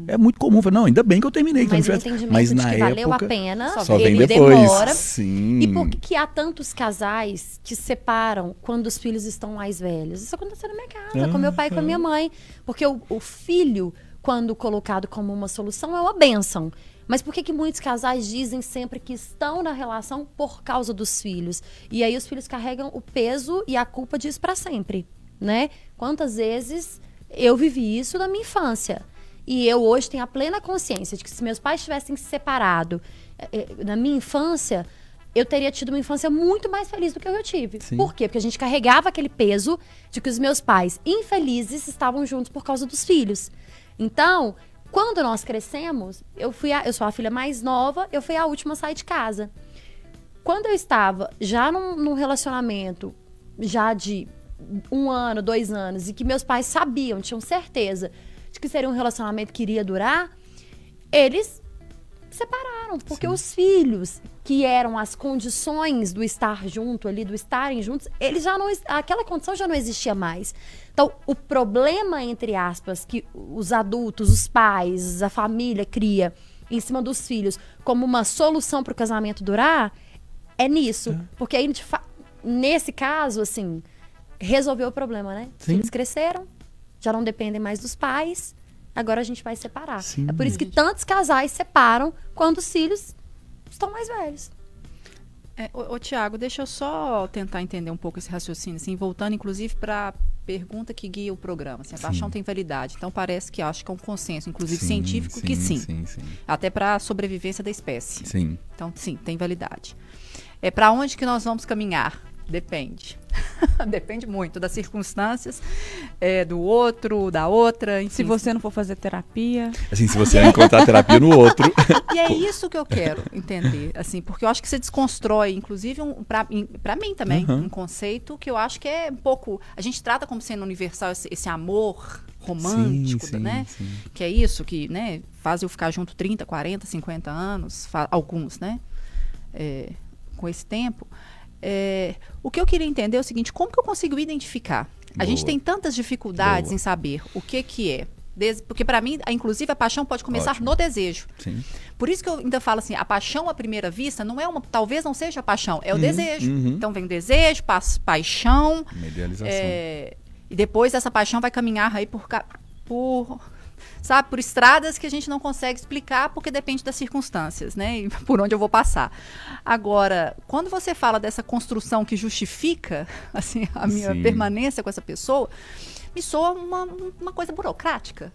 Speaker 3: É muito comum, não, ainda bem que eu terminei, que
Speaker 2: Mas
Speaker 3: não tivesse- mas na
Speaker 2: que valeu
Speaker 3: época,
Speaker 2: a pena,
Speaker 3: só vem
Speaker 2: ele
Speaker 3: depois.
Speaker 2: demora.
Speaker 3: Sim.
Speaker 2: E por que, que há tantos casais que se separam quando os filhos estão mais velhos? Isso aconteceu na minha casa, com meu pai e com a minha mãe. Porque o, o filho, quando colocado como uma solução, é uma bênção. Mas por que, que muitos casais dizem sempre que estão na relação por causa dos filhos? E aí os filhos carregam o peso e a culpa disso para sempre, né? Quantas vezes eu vivi isso na minha infância? E eu hoje tenho a plena consciência de que se meus pais tivessem se separado eh, eh, na minha infância, eu teria tido uma infância muito mais feliz do que eu tive.
Speaker 3: Sim.
Speaker 2: Por quê? Porque a gente carregava aquele peso de que os meus pais, infelizes, estavam juntos por causa dos filhos. Então, quando nós crescemos, eu fui a- eu sou a filha mais nova, eu fui a última a sair de casa. Quando eu estava já num, num relacionamento já de um ano, dois anos, e que meus pais sabiam, tinham certeza de que seria um relacionamento que iria durar, eles separaram, porque os filhos, que eram as condições do estar junto ali, do estarem juntos, eles já não, aquela condição já não existia mais. Então, o problema, entre aspas, que os adultos, os pais, a família cria em cima dos filhos como uma solução para o casamento durar, é nisso. Porque aí, a gente fa- nesse caso, assim, resolveu o problema, né?
Speaker 3: Sim.
Speaker 2: filhos cresceram, já não dependem mais dos pais, agora a gente vai separar.
Speaker 3: Sim.
Speaker 2: É por isso que tantos casais separam quando os filhos estão mais velhos.
Speaker 4: É, ô, ô, Tiago, deixa eu só tentar entender um pouco esse raciocínio, assim, voltando inclusive para a pergunta que guia o programa. Assim, a
Speaker 3: Sim.
Speaker 4: paixão tem validade. Então parece que acho que é um consenso, inclusive
Speaker 3: Sim,
Speaker 4: científico, que sim.
Speaker 3: Sim, sim.
Speaker 4: Até para a sobrevivência da espécie.
Speaker 3: Sim.
Speaker 4: Então, sim, tem validade. É para onde que nós vamos caminhar? Depende. depende muito das circunstâncias, é, do outro, da outra. Enfim.
Speaker 5: Se você não for fazer terapia.
Speaker 3: Assim, se você não encontrar terapia no outro.
Speaker 4: E é isso que eu quero entender, assim, porque eu acho que você desconstrói, inclusive, um, para mim também,
Speaker 3: Uhum.
Speaker 4: um conceito que eu acho que é um pouco. A gente trata como sendo universal esse, esse amor romântico,
Speaker 3: Sim, sim,
Speaker 4: né?
Speaker 3: sim.
Speaker 4: Que é isso que, né, faz eu ficar junto 30, 40, 50 anos, alguns, né? É, com esse tempo. É, o que eu queria entender é o seguinte, como que eu consigo identificar? A gente
Speaker 3: Boa.
Speaker 4: tem tantas dificuldades
Speaker 3: Boa.
Speaker 4: em saber o que que é. Des- porque para mim, a- inclusive, a paixão pode começar
Speaker 3: Ótimo.
Speaker 4: no desejo.
Speaker 3: Sim.
Speaker 4: Por isso que eu ainda falo assim, a paixão à primeira vista não é uma, talvez não seja a paixão, é o desejo.
Speaker 3: uhum.
Speaker 4: Então vem o desejo, pa paixão,
Speaker 3: Uma idealização.
Speaker 4: é, e depois essa paixão vai caminhar aí por, por sabe, por estradas que a gente não consegue explicar porque depende das circunstâncias, né? E por onde eu vou passar. Agora, quando você fala dessa construção que justifica assim a minha
Speaker 3: Sim.
Speaker 4: permanência com essa pessoa, me soa uma, uma coisa burocrática.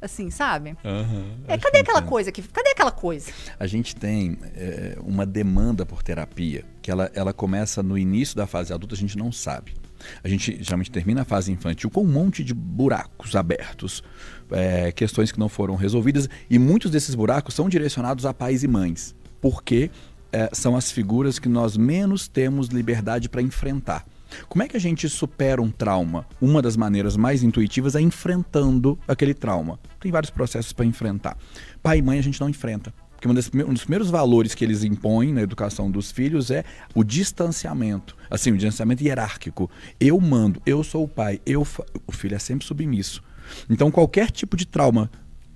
Speaker 4: Assim, sabe?
Speaker 3: Aham,
Speaker 4: É, cadê
Speaker 3: que
Speaker 4: aquela
Speaker 3: entendo.
Speaker 4: coisa que cadê aquela coisa?
Speaker 3: A gente tem é, uma demanda por terapia, que ela, ela começa no início da fase adulta, a gente não sabe. A gente geralmente termina a fase infantil com um monte de buracos abertos, é, questões que não foram resolvidas, e muitos desses buracos são direcionados a pais e mães, porque é, são as figuras que nós menos temos liberdade para enfrentar. Como é que a gente supera um trauma? Uma das maneiras mais intuitivas é enfrentando aquele trauma. Tem vários processos para enfrentar. Pai e mãe a gente não enfrenta. Porque um, prime- um dos primeiros valores que eles impõem na educação dos filhos é o distanciamento. Assim, o distanciamento hierárquico. Eu mando, eu sou o pai, eu o filho é sempre submisso. Então, qualquer tipo de trauma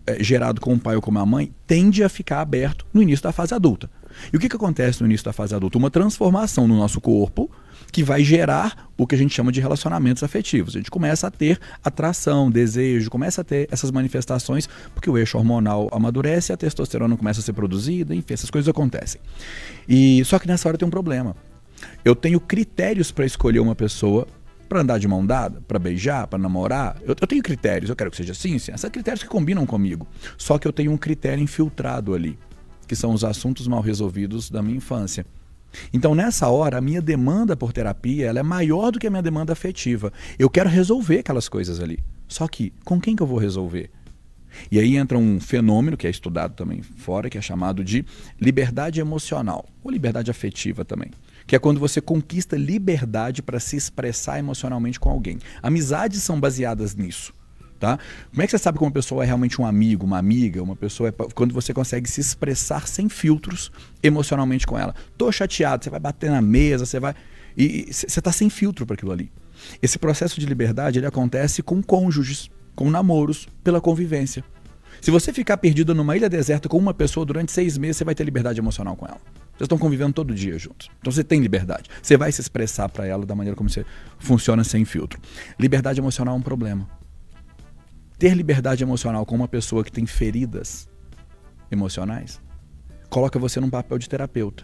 Speaker 3: eh, gerado com o pai ou com a mãe tende a ficar aberto no início da fase adulta. E o que, que acontece no início da fase adulta? Uma transformação no nosso corpo que vai gerar o que a gente chama de relacionamentos afetivos. A gente começa a ter atração, desejo, começa a ter essas manifestações, porque o eixo hormonal amadurece, a testosterona começa a ser produzida, enfim, essas coisas acontecem. E só que nessa hora tem um problema. Eu tenho critérios para escolher uma pessoa para andar de mão dada, para beijar, para namorar. Eu, eu tenho critérios, eu quero que seja assim, assim. Esses critérios que combinam comigo. Só que eu tenho um critério infiltrado ali, que são os assuntos mal resolvidos da minha infância. Então, nessa hora, a minha demanda por terapia ela é maior do que a minha demanda afetiva. Eu quero resolver aquelas coisas ali. Só que, com quem que eu vou resolver? E aí entra um fenômeno que é estudado também fora, que é chamado de liberdade emocional, ou liberdade afetiva também. Que é quando você conquista liberdade para se expressar emocionalmente com alguém. Amizades são baseadas nisso. Tá? Como é que você sabe que uma pessoa é realmente um amigo, uma amiga, uma pessoa é quando você consegue se expressar sem filtros emocionalmente com ela. Tô chateado, você vai bater na mesa, você vai e você tá sem filtro para aquilo ali. Esse processo de liberdade ele acontece com cônjuges, com namoros, pela convivência. Se você ficar perdido numa ilha deserta com uma pessoa durante seis meses, você vai ter liberdade emocional com ela. Vocês estão convivendo todo dia juntos. Então você tem liberdade. Você vai se expressar para ela da maneira como você funciona sem filtro. Liberdade emocional é um problema ter liberdade emocional com uma pessoa que tem feridas emocionais coloca você num papel de terapeuta.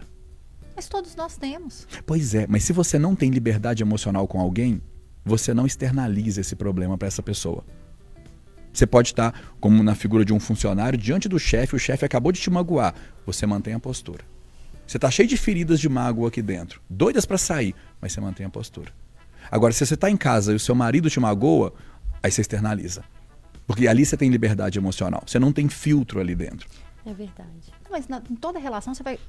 Speaker 4: Mas todos nós temos.
Speaker 3: Pois é, mas se você não tem liberdade emocional com alguém, você não externaliza esse problema para essa pessoa. Você pode estar, como na figura de um funcionário, diante do chefe, o chefe acabou de te magoar. Você mantém a postura. Você está cheio de feridas de mágoa aqui dentro, doidas para sair, mas você mantém a postura. Agora, se você está em casa e o seu marido te magoa, aí você externaliza. Porque ali você tem liberdade emocional. Você não tem filtro ali dentro.
Speaker 2: É verdade.
Speaker 4: Mas na- em toda relação você vai.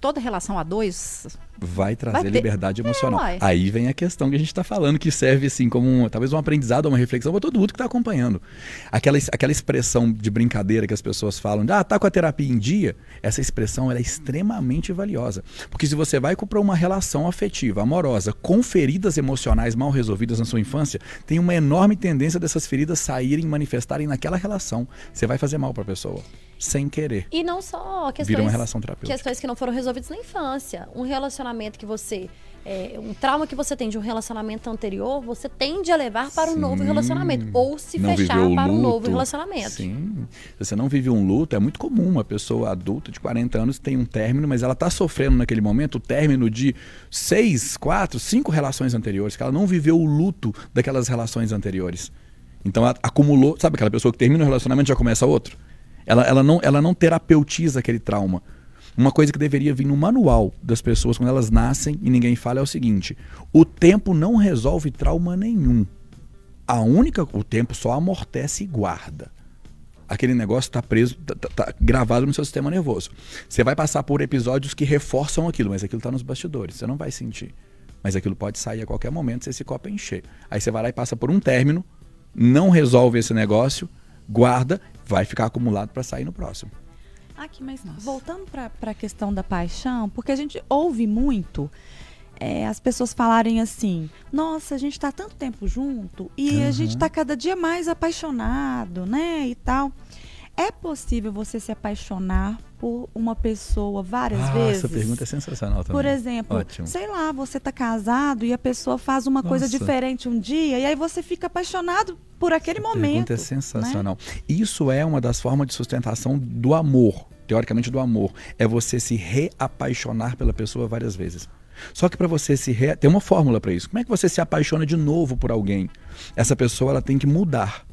Speaker 4: Toda relação a dois.
Speaker 3: Vai trazer
Speaker 4: Vai ter-
Speaker 3: liberdade emocional.
Speaker 4: uai.
Speaker 3: Aí vem a questão que a gente está falando, que serve assim como um, talvez um aprendizado, uma reflexão para todo mundo que está acompanhando. Aquela, aquela expressão de brincadeira que as pessoas falam, de, ah, tá com a terapia em dia, essa expressão é extremamente valiosa. Porque se você vai para uma relação afetiva, amorosa, com feridas emocionais mal resolvidas na sua infância, tem uma enorme tendência dessas feridas saírem, manifestarem naquela relação. Você vai fazer mal para a pessoa, sem querer.
Speaker 2: E não só questões,
Speaker 3: Vira uma relação terapêutica.
Speaker 2: questões que não foram resolvidas na infância. Um relacionamento que você. é, um trauma que você tem de um relacionamento anterior, você tende a levar para um novo
Speaker 3: Sim.
Speaker 2: relacionamento. Ou se
Speaker 3: Não
Speaker 2: fechar para um novo
Speaker 3: luto.
Speaker 2: relacionamento.
Speaker 3: Sim. Se você não vive um luto, é muito comum uma pessoa adulta de 40 anos tem um término, mas ela está sofrendo naquele momento o término de seis, quatro, cinco relações anteriores, que ela não viveu o luto daquelas relações anteriores. Então ela acumulou, sabe aquela pessoa que termina um relacionamento e já começa outro? Ela, ela, não, ela não terapeutiza aquele trauma. Uma coisa que deveria vir no manual das pessoas quando elas nascem e ninguém fala é o seguinte: o tempo não resolve trauma nenhum. A única, o tempo só amortece e guarda. Aquele negócio está preso, tá, tá- tá gravado no seu sistema nervoso. Você vai passar por episódios que reforçam aquilo, mas aquilo está nos bastidores. Você não vai sentir. Mas aquilo pode sair a qualquer momento se esse copo encher. Aí você vai lá e passa por um término, não resolve esse negócio, guarda, vai ficar acumulado para sair no próximo.
Speaker 5: Aqui, mas voltando para a questão da paixão, porque a gente ouve muito é, as pessoas falarem assim: nossa, a gente está tanto tempo junto e a gente está cada dia mais apaixonado, né? E tal. É possível você se apaixonar por uma pessoa várias
Speaker 3: Ah,
Speaker 5: vezes?
Speaker 3: essa pergunta é sensacional também.
Speaker 5: Por exemplo,
Speaker 3: Ótimo.
Speaker 5: sei lá, você tá casado e a pessoa faz uma coisa
Speaker 3: Nossa.
Speaker 5: diferente um dia e aí você fica apaixonado por aquele
Speaker 3: Essa
Speaker 5: momento.
Speaker 3: pergunta é
Speaker 5: né?
Speaker 3: sensacional. Isso é uma das formas de sustentação do amor, teoricamente do amor. É você se reapaixonar pela pessoa várias vezes. Só que para você se re... tem uma fórmula para isso. Como é que você se apaixona de novo por alguém? Essa pessoa ela tem que mudar.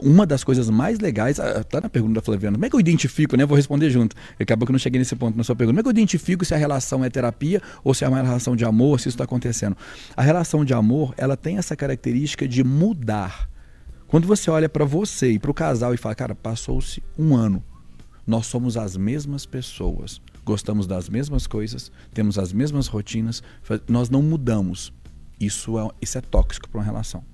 Speaker 3: Uma das coisas mais legais, ah, tá na pergunta da Flaviana, como é que eu identifico, né? Vou responder junto. Acabou que eu não cheguei nesse ponto na sua pergunta. Como é que eu identifico se a relação é terapia ou se é uma relação de amor, se isso está acontecendo? A relação de amor, ela tem essa característica de mudar. Quando você olha para você e para o casal e fala, cara, passou-se um ano, nós somos as mesmas pessoas, gostamos das mesmas coisas, temos as mesmas rotinas, nós não mudamos. Isso é, isso é tóxico para uma relação.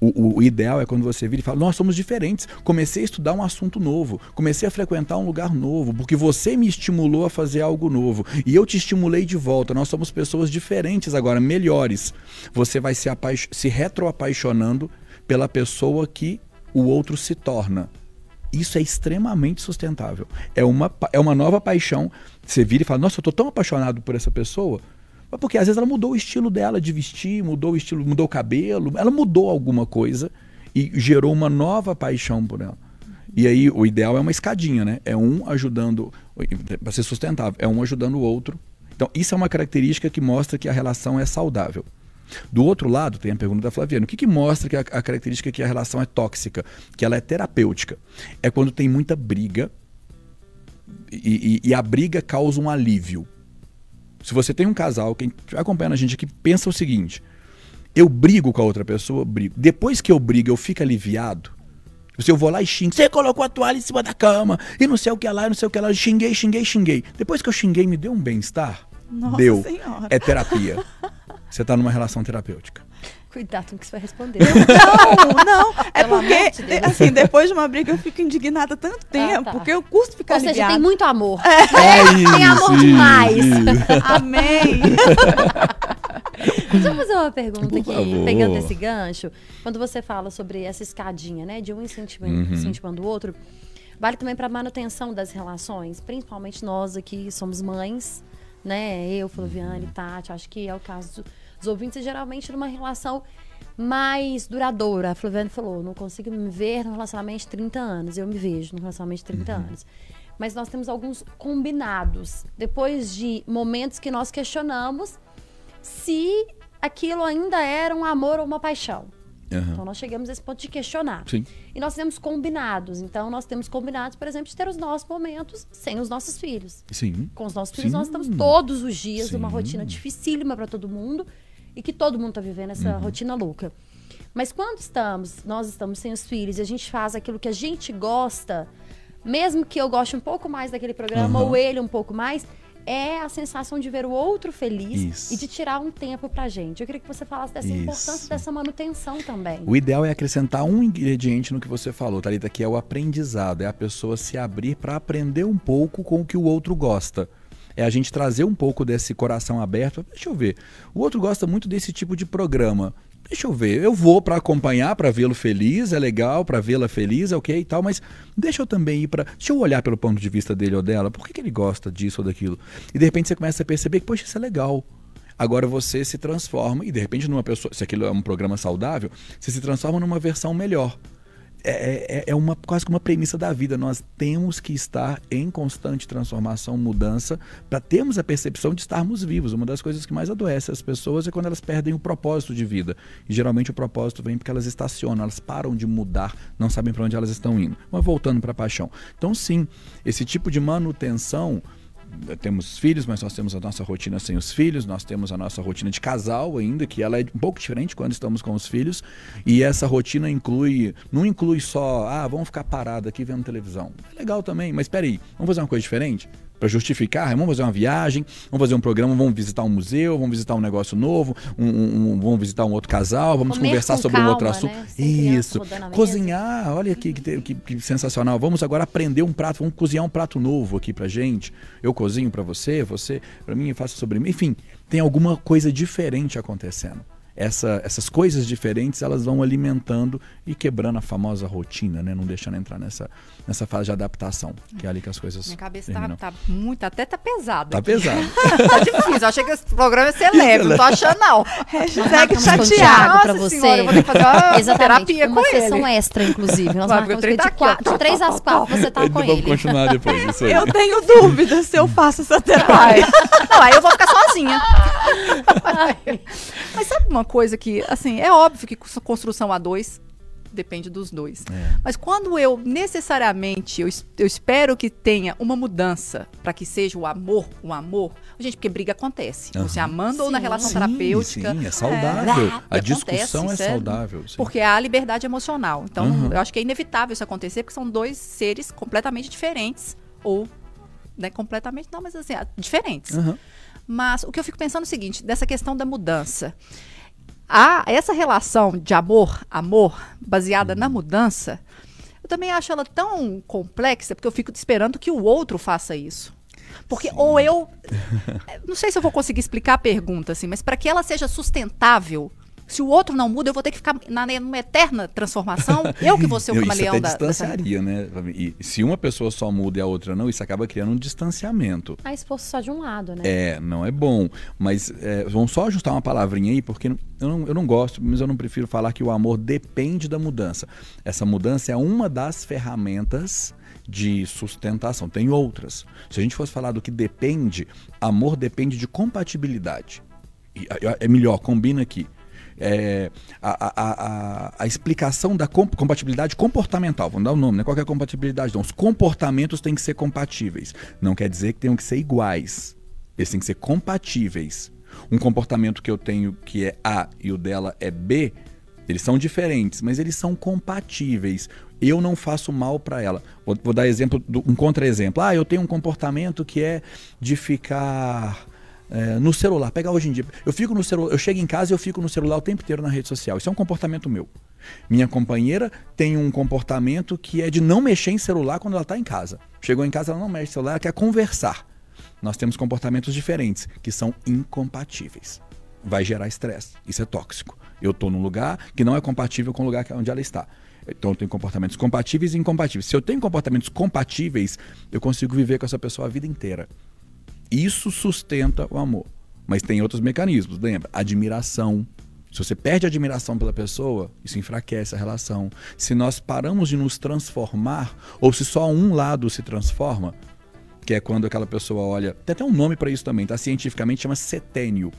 Speaker 3: O, o- ideal é quando você vira e fala: Nós somos diferentes. Comecei a estudar um assunto novo. Comecei a frequentar um lugar novo. Porque você me estimulou a fazer algo novo. E eu te estimulei de volta. Nós somos pessoas diferentes agora, melhores. Você vai se, se retroapaixonando pela pessoa que o outro se torna. Isso é extremamente sustentável. É uma, é uma nova paixão. Você vira e fala: Nossa, eu tô tão apaixonado por essa pessoa. Mas Porque às vezes ela mudou o estilo dela de vestir, mudou o estilo, mudou o cabelo, ela mudou alguma coisa e gerou uma nova paixão por ela. E aí o ideal é uma escadinha, né? É um ajudando para ser sustentável, é um ajudando o outro. Então isso é uma característica que mostra que a relação é saudável. Do outro lado, tem a pergunta da Flaviana. O que, que mostra que a, a característica que a relação é tóxica, que ela é terapêutica? É quando tem muita briga e, e- e a briga causa um alívio. Se você tem um casal, quem estiver acompanhando a gente aqui, pensa o seguinte: eu brigo com a outra pessoa, brigo. Depois que eu brigo, eu fico aliviado. Se eu vou lá e xingo, você colocou a toalha em cima da cama, e não sei o que lá, e não sei o que lá, xinguei, xinguei, xinguei. Depois que eu xinguei, me deu um bem-estar?
Speaker 5: Nossa
Speaker 3: Deu.
Speaker 5: Senhora.
Speaker 3: É terapia. Você está numa relação terapêutica.
Speaker 2: Cuidado com o que você vai responder.
Speaker 5: Não, não. É
Speaker 2: Pelo
Speaker 5: porque,
Speaker 2: de
Speaker 5: assim, depois de uma briga eu fico indignada tanto tempo,
Speaker 2: tá.
Speaker 5: porque eu custo ficar
Speaker 2: Ou seja,
Speaker 5: aliviada.
Speaker 2: tem muito amor.
Speaker 3: É
Speaker 2: Tem amor demais.
Speaker 5: Amém.
Speaker 2: Deixa eu fazer uma pergunta aqui, pegando esse gancho. Quando você fala sobre essa escadinha, né, de um incentivando,
Speaker 3: Uhum.
Speaker 2: incentivando o outro, vale também para manutenção das relações, principalmente nós aqui somos mães, né? Eu, Flaviane, Tati, acho que é o caso do- dos ouvintes, geralmente numa relação mais duradoura. A Flaviane falou, não consigo me ver num relacionamento de 30 anos. Eu me vejo num relacionamento de 30 anos. Mas nós temos alguns combinados. Depois de momentos que nós questionamos se aquilo ainda era um amor ou uma paixão.
Speaker 3: Aham.
Speaker 2: Então nós chegamos a esse ponto de questionar.
Speaker 3: Sim.
Speaker 2: E nós temos combinados. Então nós temos combinados, por exemplo, de ter os nossos momentos sem os nossos filhos.
Speaker 3: Sim.
Speaker 2: Com os nossos filhos
Speaker 3: Sim.
Speaker 2: nós estamos todos os dias
Speaker 3: Sim.
Speaker 2: numa rotina dificílima para todo mundo e que todo mundo está vivendo essa
Speaker 3: Uhum.
Speaker 2: rotina louca. Mas quando estamos, nós estamos sem os filhos e a gente faz aquilo que a gente gosta, mesmo que eu goste um pouco mais daquele programa
Speaker 3: Aham.
Speaker 2: ou ele um pouco mais, é a sensação de ver o outro feliz
Speaker 3: Isso.
Speaker 2: e de tirar um tempo pra gente. Eu queria que você falasse dessa
Speaker 3: Isso.
Speaker 2: importância dessa manutenção também.
Speaker 3: O ideal é acrescentar um ingrediente no que você falou, Thalita, que é o aprendizado. É a pessoa se abrir para aprender um pouco com o que o outro gosta. É a gente trazer um pouco desse coração aberto. Deixa eu ver. O outro gosta muito desse tipo de programa. Deixa eu ver. Eu vou para acompanhar, para vê-lo feliz, é legal, para vê-la feliz, é ok e tal, mas deixa eu também ir para. Deixa eu olhar pelo ponto de vista dele ou dela. Por que, que ele gosta disso ou daquilo? E de repente você começa a perceber que, poxa, isso é legal. Agora você se transforma, e de repente numa pessoa, se aquilo é um programa saudável, você se transforma numa versão melhor. É, é, é uma, quase que uma premissa da vida. Nós temos que estar em constante transformação, mudança, para termos a percepção de estarmos vivos. Uma das coisas que mais adoece as pessoas é quando elas perdem o propósito de vida. E geralmente o propósito vem porque elas estacionam, elas param de mudar, não sabem para onde elas estão indo. Mas voltando para a paixão. Então, sim, esse tipo de manutenção temos filhos, mas nós temos a nossa rotina sem os filhos, nós temos a nossa rotina de casal ainda, que ela é um pouco diferente quando estamos com os filhos, e essa rotina inclui, não inclui só, ah, vamos ficar parado aqui vendo televisão. É legal também, mas espera aí, vamos fazer uma coisa diferente? Para justificar, vamos fazer uma viagem, vamos fazer um programa, vamos visitar um museu, vamos visitar um negócio novo, um, um, um, vamos visitar um outro casal, vamos
Speaker 2: Comer
Speaker 3: conversar sobre
Speaker 2: calma,
Speaker 3: um outro assunto.
Speaker 2: né?
Speaker 3: Isso. Cozinhar, olha que, que, que- que sensacional. Vamos agora aprender um prato, vamos cozinhar um prato novo aqui pra gente. Eu cozinho pra você, você pra mim, faça sobre mim. Enfim, tem alguma coisa diferente acontecendo. Essa- essas coisas diferentes elas vão alimentando e quebrando a famosa rotina, né? Não deixando entrar nessa, nessa fase de adaptação, que é ali que as coisas.
Speaker 4: Minha cabeça tá,
Speaker 3: terminam.
Speaker 4: tá muito, até tá pesada.
Speaker 3: Tá
Speaker 4: aqui.
Speaker 3: pesado.
Speaker 4: tá difícil. Eu achei que esse programa ia ser leve, não tô achando, não.
Speaker 5: Hashtag
Speaker 2: com o
Speaker 5: chateado.
Speaker 2: Pra você.
Speaker 4: senhora, eu vou ter que fazer uma
Speaker 2: Exatamente,
Speaker 4: terapia
Speaker 2: uma
Speaker 4: com
Speaker 2: sessão
Speaker 4: ele.
Speaker 2: extra, inclusive. Nós
Speaker 4: Vai,
Speaker 2: marcamos de,
Speaker 4: tá
Speaker 2: quatro, três às quatro você tá com
Speaker 3: Vamos
Speaker 2: ele.
Speaker 3: continuar depois. Isso aí.
Speaker 5: Eu tenho dúvida se eu faço essa terapia.
Speaker 4: Não, aí eu vou ficar sozinha. Mas sabe uma coisa que, assim, é óbvio que construção a dois depende dos dois.
Speaker 3: É.
Speaker 4: Mas quando eu necessariamente eu, eu espero que tenha uma mudança para que seja o amor, o amor, gente, porque briga acontece. Você
Speaker 3: Aham.
Speaker 4: amando ou na
Speaker 2: Sim.
Speaker 4: relação
Speaker 3: Sim,
Speaker 4: terapêutica.
Speaker 3: Sim, é saudável.
Speaker 4: É.
Speaker 3: A
Speaker 4: Acontece,
Speaker 3: discussão é
Speaker 4: sério.
Speaker 3: saudável. sim.
Speaker 4: Porque há a liberdade emocional. Então,
Speaker 3: Uhum.
Speaker 4: eu acho que é inevitável isso acontecer, porque são dois seres completamente diferentes. Ou, né, completamente não, mas assim, diferentes.
Speaker 3: Aham.
Speaker 4: Mas o que eu fico pensando é o seguinte, dessa questão da mudança. Há essa relação de amor, amor, baseada na mudança, eu também acho ela tão complexa, porque eu fico esperando que o outro faça isso. Porque ou eu. Não sei se eu vou conseguir explicar a pergunta, assim, mas para que ela seja sustentável, se o outro não muda, eu vou ter que ficar na, numa eterna transformação. Eu que vou ser o
Speaker 3: Eu- isso
Speaker 4: camaleão
Speaker 3: até
Speaker 4: da. dessa-
Speaker 3: distanciaria, né? E se uma pessoa só muda e a outra não, isso acaba criando um distanciamento.
Speaker 2: Ah, exposto só de um lado, né?
Speaker 3: É, não é bom. Mas é, vamos só ajustar uma palavrinha aí, porque eu não, eu não gosto, mas eu não prefiro falar que o amor depende da mudança. Essa mudança é uma das ferramentas de sustentação. Tem outras. Se a gente fosse falar do que depende, amor depende de compatibilidade. E, a- É melhor, combina aqui. É, a, a- a- a- explicação da com- compatibilidade comportamental, vamos dar o nome, né? Qual é a compatibilidade? Não, os comportamentos têm que ser compatíveis. Não quer dizer que tenham que ser iguais. Eles têm que ser compatíveis. Um comportamento que eu tenho que é A e o dela é B, eles são diferentes, mas eles são compatíveis. Eu não faço mal para ela. Vou, vou dar exemplo, do- um contra-exemplo. Ah, eu tenho um comportamento que é de ficar é, no celular. Pegar hoje em dia. Eu fico no celular, eu chego em casa e eu fico no celular o tempo inteiro na rede social. Isso é um comportamento meu. Minha companheira tem um comportamento que é de não mexer em celular quando ela está em casa. Chegou em casa, ela não mexe em celular, ela quer conversar. Nós temos comportamentos diferentes, que são incompatíveis. Vai gerar estresse. Isso é tóxico. Eu estou num lugar que não é compatível com o lugar onde ela está. Então eu tenho comportamentos compatíveis e incompatíveis. Se eu tenho comportamentos compatíveis, eu consigo viver com essa pessoa a vida inteira. Isso sustenta o amor. Mas tem outros mecanismos, lembra? Admiração. Se você perde a admiração pela pessoa, isso enfraquece a relação. Se nós paramos de nos transformar, ou se só um lado se transforma, que é quando aquela pessoa olha. Tem até um nome para isso também, tá? Cientificamente chama setênio.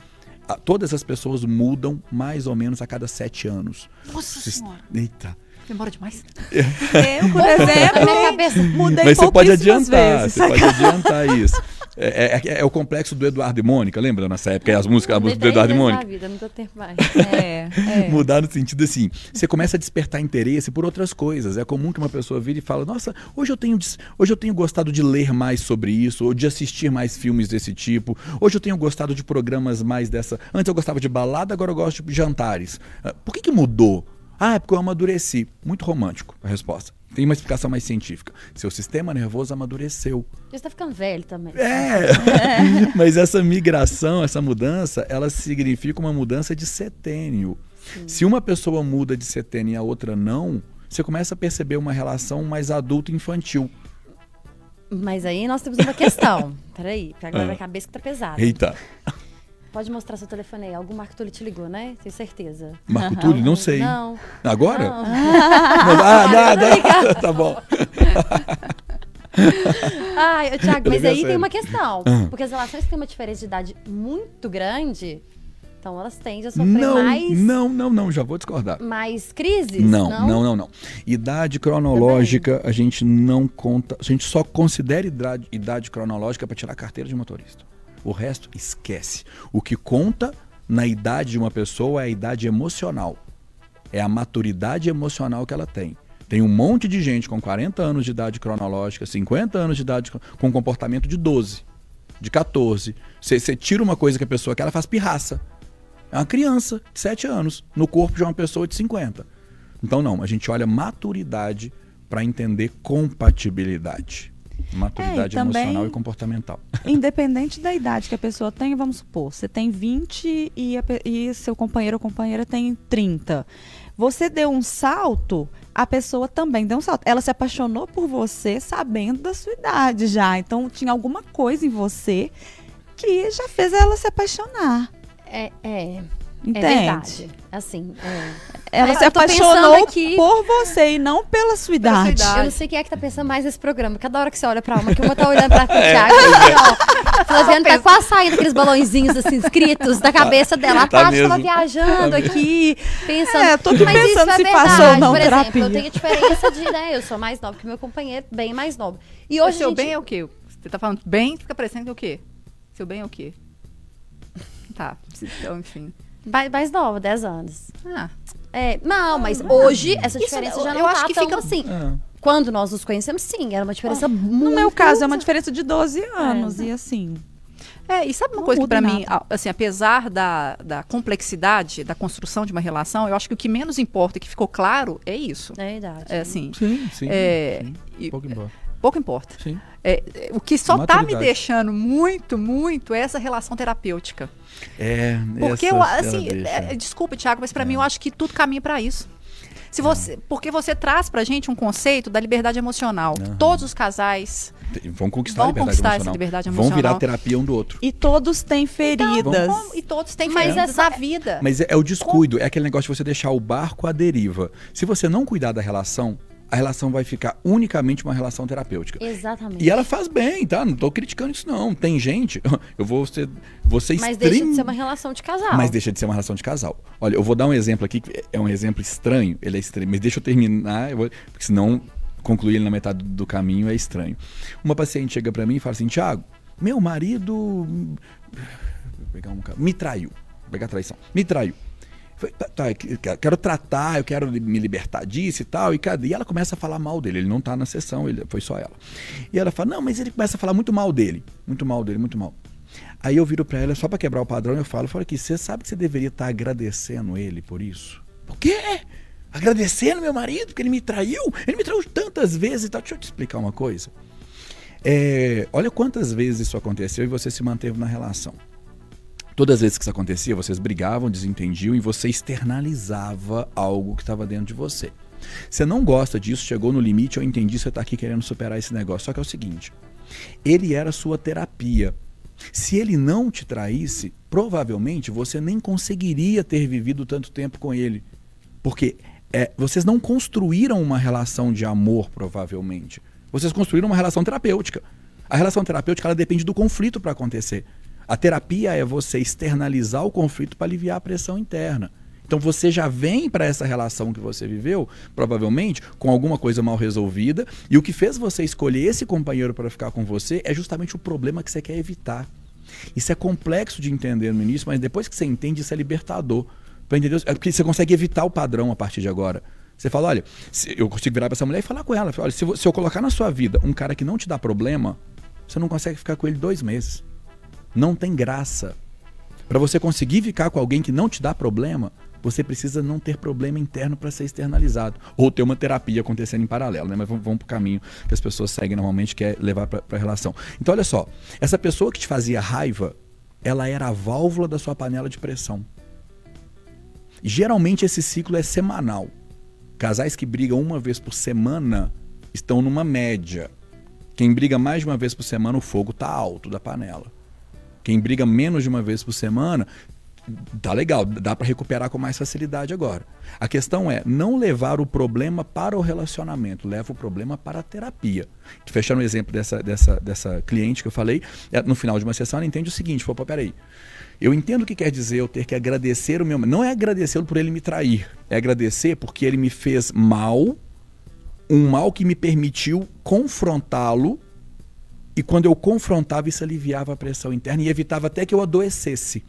Speaker 3: Todas as pessoas mudam mais ou menos a cada sete anos.
Speaker 4: Nossa
Speaker 3: Vocês-
Speaker 4: Senhora.
Speaker 3: Eita.
Speaker 4: Demora demais.
Speaker 5: Eu, por
Speaker 2: Na
Speaker 5: exemplo,
Speaker 2: minha cabeça.
Speaker 5: mudei
Speaker 3: Mas você pode adiantar,
Speaker 5: vezes.
Speaker 3: você pode adiantar isso. É, é- é o complexo do Eduardo e Mônica, lembra nessa época? As músicas, a música do Eduardo e Mônica.
Speaker 2: vida, não deu tempo mais.
Speaker 5: É, é.
Speaker 3: Mudar no sentido assim, você começa a despertar interesse por outras coisas. É comum que uma pessoa vire e fala: "Nossa, hoje eu tenho hoje eu tenho gostado de ler mais sobre isso, ou de assistir mais filmes desse tipo. Hoje eu tenho gostado de programas mais dessa. Antes eu gostava de balada, agora eu gosto de jantares. Ah, Por que que mudou? Ah, é porque eu amadureci. Muito romântico a resposta. Tem uma explicação mais científica. Seu sistema nervoso amadureceu.
Speaker 2: Você tá ficando velho também.
Speaker 3: É. Mas essa migração, essa mudança, ela significa uma mudança de setênio. Se uma pessoa muda de setênio e a outra não, você começa a perceber uma relação mais adulto infantil.
Speaker 2: Mas aí nós temos uma questão. Peraí, agora
Speaker 3: Ah.
Speaker 2: cabeça que tá pesada.
Speaker 3: Eita.
Speaker 2: Pode mostrar seu telefone aí. Algum Marco Túlio te ligou, né? Tenho certeza.
Speaker 3: Marco Túlio, não sei.
Speaker 2: Não.
Speaker 3: Agora?
Speaker 2: Não.
Speaker 3: Ah, nada. tá bom.
Speaker 2: Ai, ô, Thiago, mas aí tem uma questão.
Speaker 3: Ah.
Speaker 2: Porque as relações que têm uma diferença de idade muito grande, então elas tendem a sofrer
Speaker 3: Não,
Speaker 2: mais,
Speaker 3: não, não, não, já vou discordar.
Speaker 2: mais crises.
Speaker 3: Não, não, não, não. Idade cronológica, a gente não conta. A gente só considera idade, idade cronológica para tirar a carteira de motorista. O resto, esquece. O que conta na idade de uma pessoa é a idade emocional. É a maturidade emocional que ela tem. Tem um monte de gente com 40 anos de idade cronológica, 50 anos de idade com comportamento de 12, de 14. Você tira uma coisa que a pessoa quer, ela faz pirraça. É uma criança de 7 anos no corpo de uma pessoa de 50. Então, não, a gente olha maturidade para entender compatibilidade. Maturidade
Speaker 5: É, e também-
Speaker 3: emocional e comportamental.
Speaker 5: Independente da idade que a pessoa tem, vamos supor, você tem 20 e, a e seu companheiro ou companheira tem 30. Você deu um salto, a pessoa também deu um salto. Ela se apaixonou por você sabendo da sua idade já. Então tinha alguma coisa em você que já fez ela se apaixonar.
Speaker 2: É, é,
Speaker 5: Entende?
Speaker 2: é verdade. Assim, é.
Speaker 5: Ela
Speaker 2: É,
Speaker 5: se apaixonou
Speaker 2: aqui-
Speaker 5: por você e não pela sua idade.
Speaker 4: idade.
Speaker 2: Eu não sei quem é que tá pensando mais nesse programa. Cada hora que você olha pra uma, que uma tá olhando pra
Speaker 3: É.
Speaker 2: Thiago. assim, ó. Flaviana tá quase saindo aqueles balãozinhos assim, escritos da cabeça dela. A
Speaker 3: Tá
Speaker 2: Tati tava
Speaker 3: mesmo.
Speaker 2: viajando aqui, pensando.
Speaker 5: É, tô aqui
Speaker 2: Mas isso
Speaker 5: pensando
Speaker 2: é
Speaker 5: se
Speaker 2: verdade.
Speaker 5: faço ou não
Speaker 2: Por exemplo,
Speaker 5: terapia.
Speaker 2: eu tenho a diferença de, né? Eu sou mais nova que meu companheiro, bem mais novo. E
Speaker 4: O
Speaker 2: hoje a
Speaker 4: seu
Speaker 2: gente...
Speaker 4: bem é o quê? Você tá falando bem, fica parecendo que é o quê? Seu bem é o quê? Tá, então, enfim.
Speaker 2: Mais, mais nova, 10 anos.
Speaker 4: Ah,
Speaker 2: É, não, mas hoje essa
Speaker 4: Isso,
Speaker 2: diferença
Speaker 4: eu-
Speaker 2: já não
Speaker 4: eu
Speaker 2: tá
Speaker 4: acho que
Speaker 2: tão
Speaker 4: fica-
Speaker 2: assim.
Speaker 3: É.
Speaker 2: Quando nós nos conhecemos, sim, era uma diferença muito...
Speaker 5: No meu caso, é uma diferença de 12 anos. E assim.
Speaker 4: É, e sabe uma
Speaker 5: Não
Speaker 4: coisa que pra mim, a- assim, apesar da, da complexidade da construção de uma relação, eu acho que o que menos importa e que ficou claro é isso.
Speaker 2: É verdade.
Speaker 4: É assim,
Speaker 3: Sim, sim.
Speaker 4: É,
Speaker 3: sim.
Speaker 4: e-
Speaker 3: Pouco embora.
Speaker 4: pouco importa.
Speaker 3: Sim.
Speaker 4: É, é, o que só tá me deixando muito, muito é essa relação terapêutica.
Speaker 3: É,
Speaker 4: Porque eu, assim, é, desculpa, Thiago, mas pra mim eu acho que tudo caminha pra isso. Se você, porque você traz pra gente um conceito da liberdade emocional.
Speaker 3: Aham.
Speaker 4: Todos os casais
Speaker 3: Vão conquistar
Speaker 4: vão
Speaker 3: a liberdade
Speaker 4: conquistar essa
Speaker 3: emocional.
Speaker 4: liberdade
Speaker 3: Vão virar
Speaker 4: emocional.
Speaker 3: terapia um do outro.
Speaker 5: E todos têm feridas.
Speaker 4: Como- e todos têm
Speaker 2: Mas
Speaker 4: feridas
Speaker 2: essa-
Speaker 4: na vida.
Speaker 3: Mas é, é o descuido, é aquele negócio de você deixar o barco à deriva. Se você não cuidar da relação, a relação vai ficar unicamente uma relação terapêutica.
Speaker 2: Exatamente.
Speaker 3: E ela faz bem, tá? Não tô criticando isso, não. Tem gente. Eu vou ser, ser
Speaker 2: Mas
Speaker 3: extrem-
Speaker 2: deixa de ser uma relação de casal.
Speaker 3: Mas deixa de ser uma relação de casal. Olha, eu vou dar um exemplo aqui, que é um exemplo estranho, ele é estranho, mas deixa eu terminar, eu vou- porque senão concluir ele na metade do caminho é estranho. Uma paciente chega pra mim e fala assim: Tiago, meu marido. Vou pegar um me traiu. Vou pegar traição. Me traiu. Falei, tá, tá, que- quero tratar, eu quero me libertar disso e tal. E, e ela começa a falar mal dele. Ele não tá na sessão, ele, foi só ela. E ela fala: Não, mas ele começa a falar muito mal dele. Muito mal dele, muito mal. Aí eu viro pra ela, só pra quebrar o padrão, eu falo, falo aqui, você sabe que você deveria estar agradecendo ele por isso? Por quê? Agradecendo meu marido porque ele me traiu? Ele me traiu tantas vezes e tal. Deixa eu te explicar uma coisa. É, olha quantas vezes isso aconteceu e você se manteve na relação. Todas as vezes que isso acontecia, vocês brigavam, desentendiam e você externalizava algo que estava dentro de você. Você não gosta disso, chegou no limite, eu entendi, você está aqui querendo superar esse negócio. Só que é o seguinte: ele era sua terapia. Se ele não te traísse, provavelmente você nem conseguiria ter vivido tanto tempo com ele. Porque é, vocês não construíram uma relação de amor, provavelmente. Vocês construíram uma relação terapêutica. A relação terapêutica ela depende do conflito para acontecer. A terapia é você externalizar o conflito para aliviar a pressão interna. Então você já vem para essa relação que você viveu, provavelmente, com alguma coisa mal resolvida, e o que fez você escolher esse companheiro para ficar com você é justamente o problema que você quer evitar. Isso é complexo de entender no início, mas depois que você entende, isso é libertador. Pra entender, é porque você consegue evitar o padrão a partir de agora. Você fala, olha, eu consigo virar para essa mulher e falar com ela. Olha, se eu colocar na sua vida um cara que não te dá problema, você não consegue ficar com ele dois meses. Não tem graça. Para você conseguir ficar com alguém que não te dá problema, você precisa não ter problema interno para ser externalizado. Ou ter uma terapia acontecendo em paralelo, né? Mas vamos, vamos pro caminho que as pessoas seguem normalmente, que é levar para a relação. Então, olha só. Essa pessoa que te fazia raiva, ela era a válvula da sua panela de pressão. Geralmente esse ciclo é semanal. Casais que brigam uma vez por semana estão numa média. Quem briga mais de uma vez por semana, o fogo tá alto da panela. Quem briga menos de uma vez por semana, tá legal, dá para recuperar com mais facilidade agora. A questão é não levar o problema para o relacionamento, leva o problema para a terapia. Fechando o exemplo dessa, dessa, dessa cliente que eu falei, é, no final de uma sessão ela entende o seguinte: pô, peraí. Eu entendo o que quer dizer eu ter que agradecer o meu. Não é agradecê-lo por ele me trair, é agradecer porque ele me fez mal, um mal que me permitiu confrontá-lo e quando eu confrontava, isso aliviava a pressão interna e evitava até que eu adoecesse.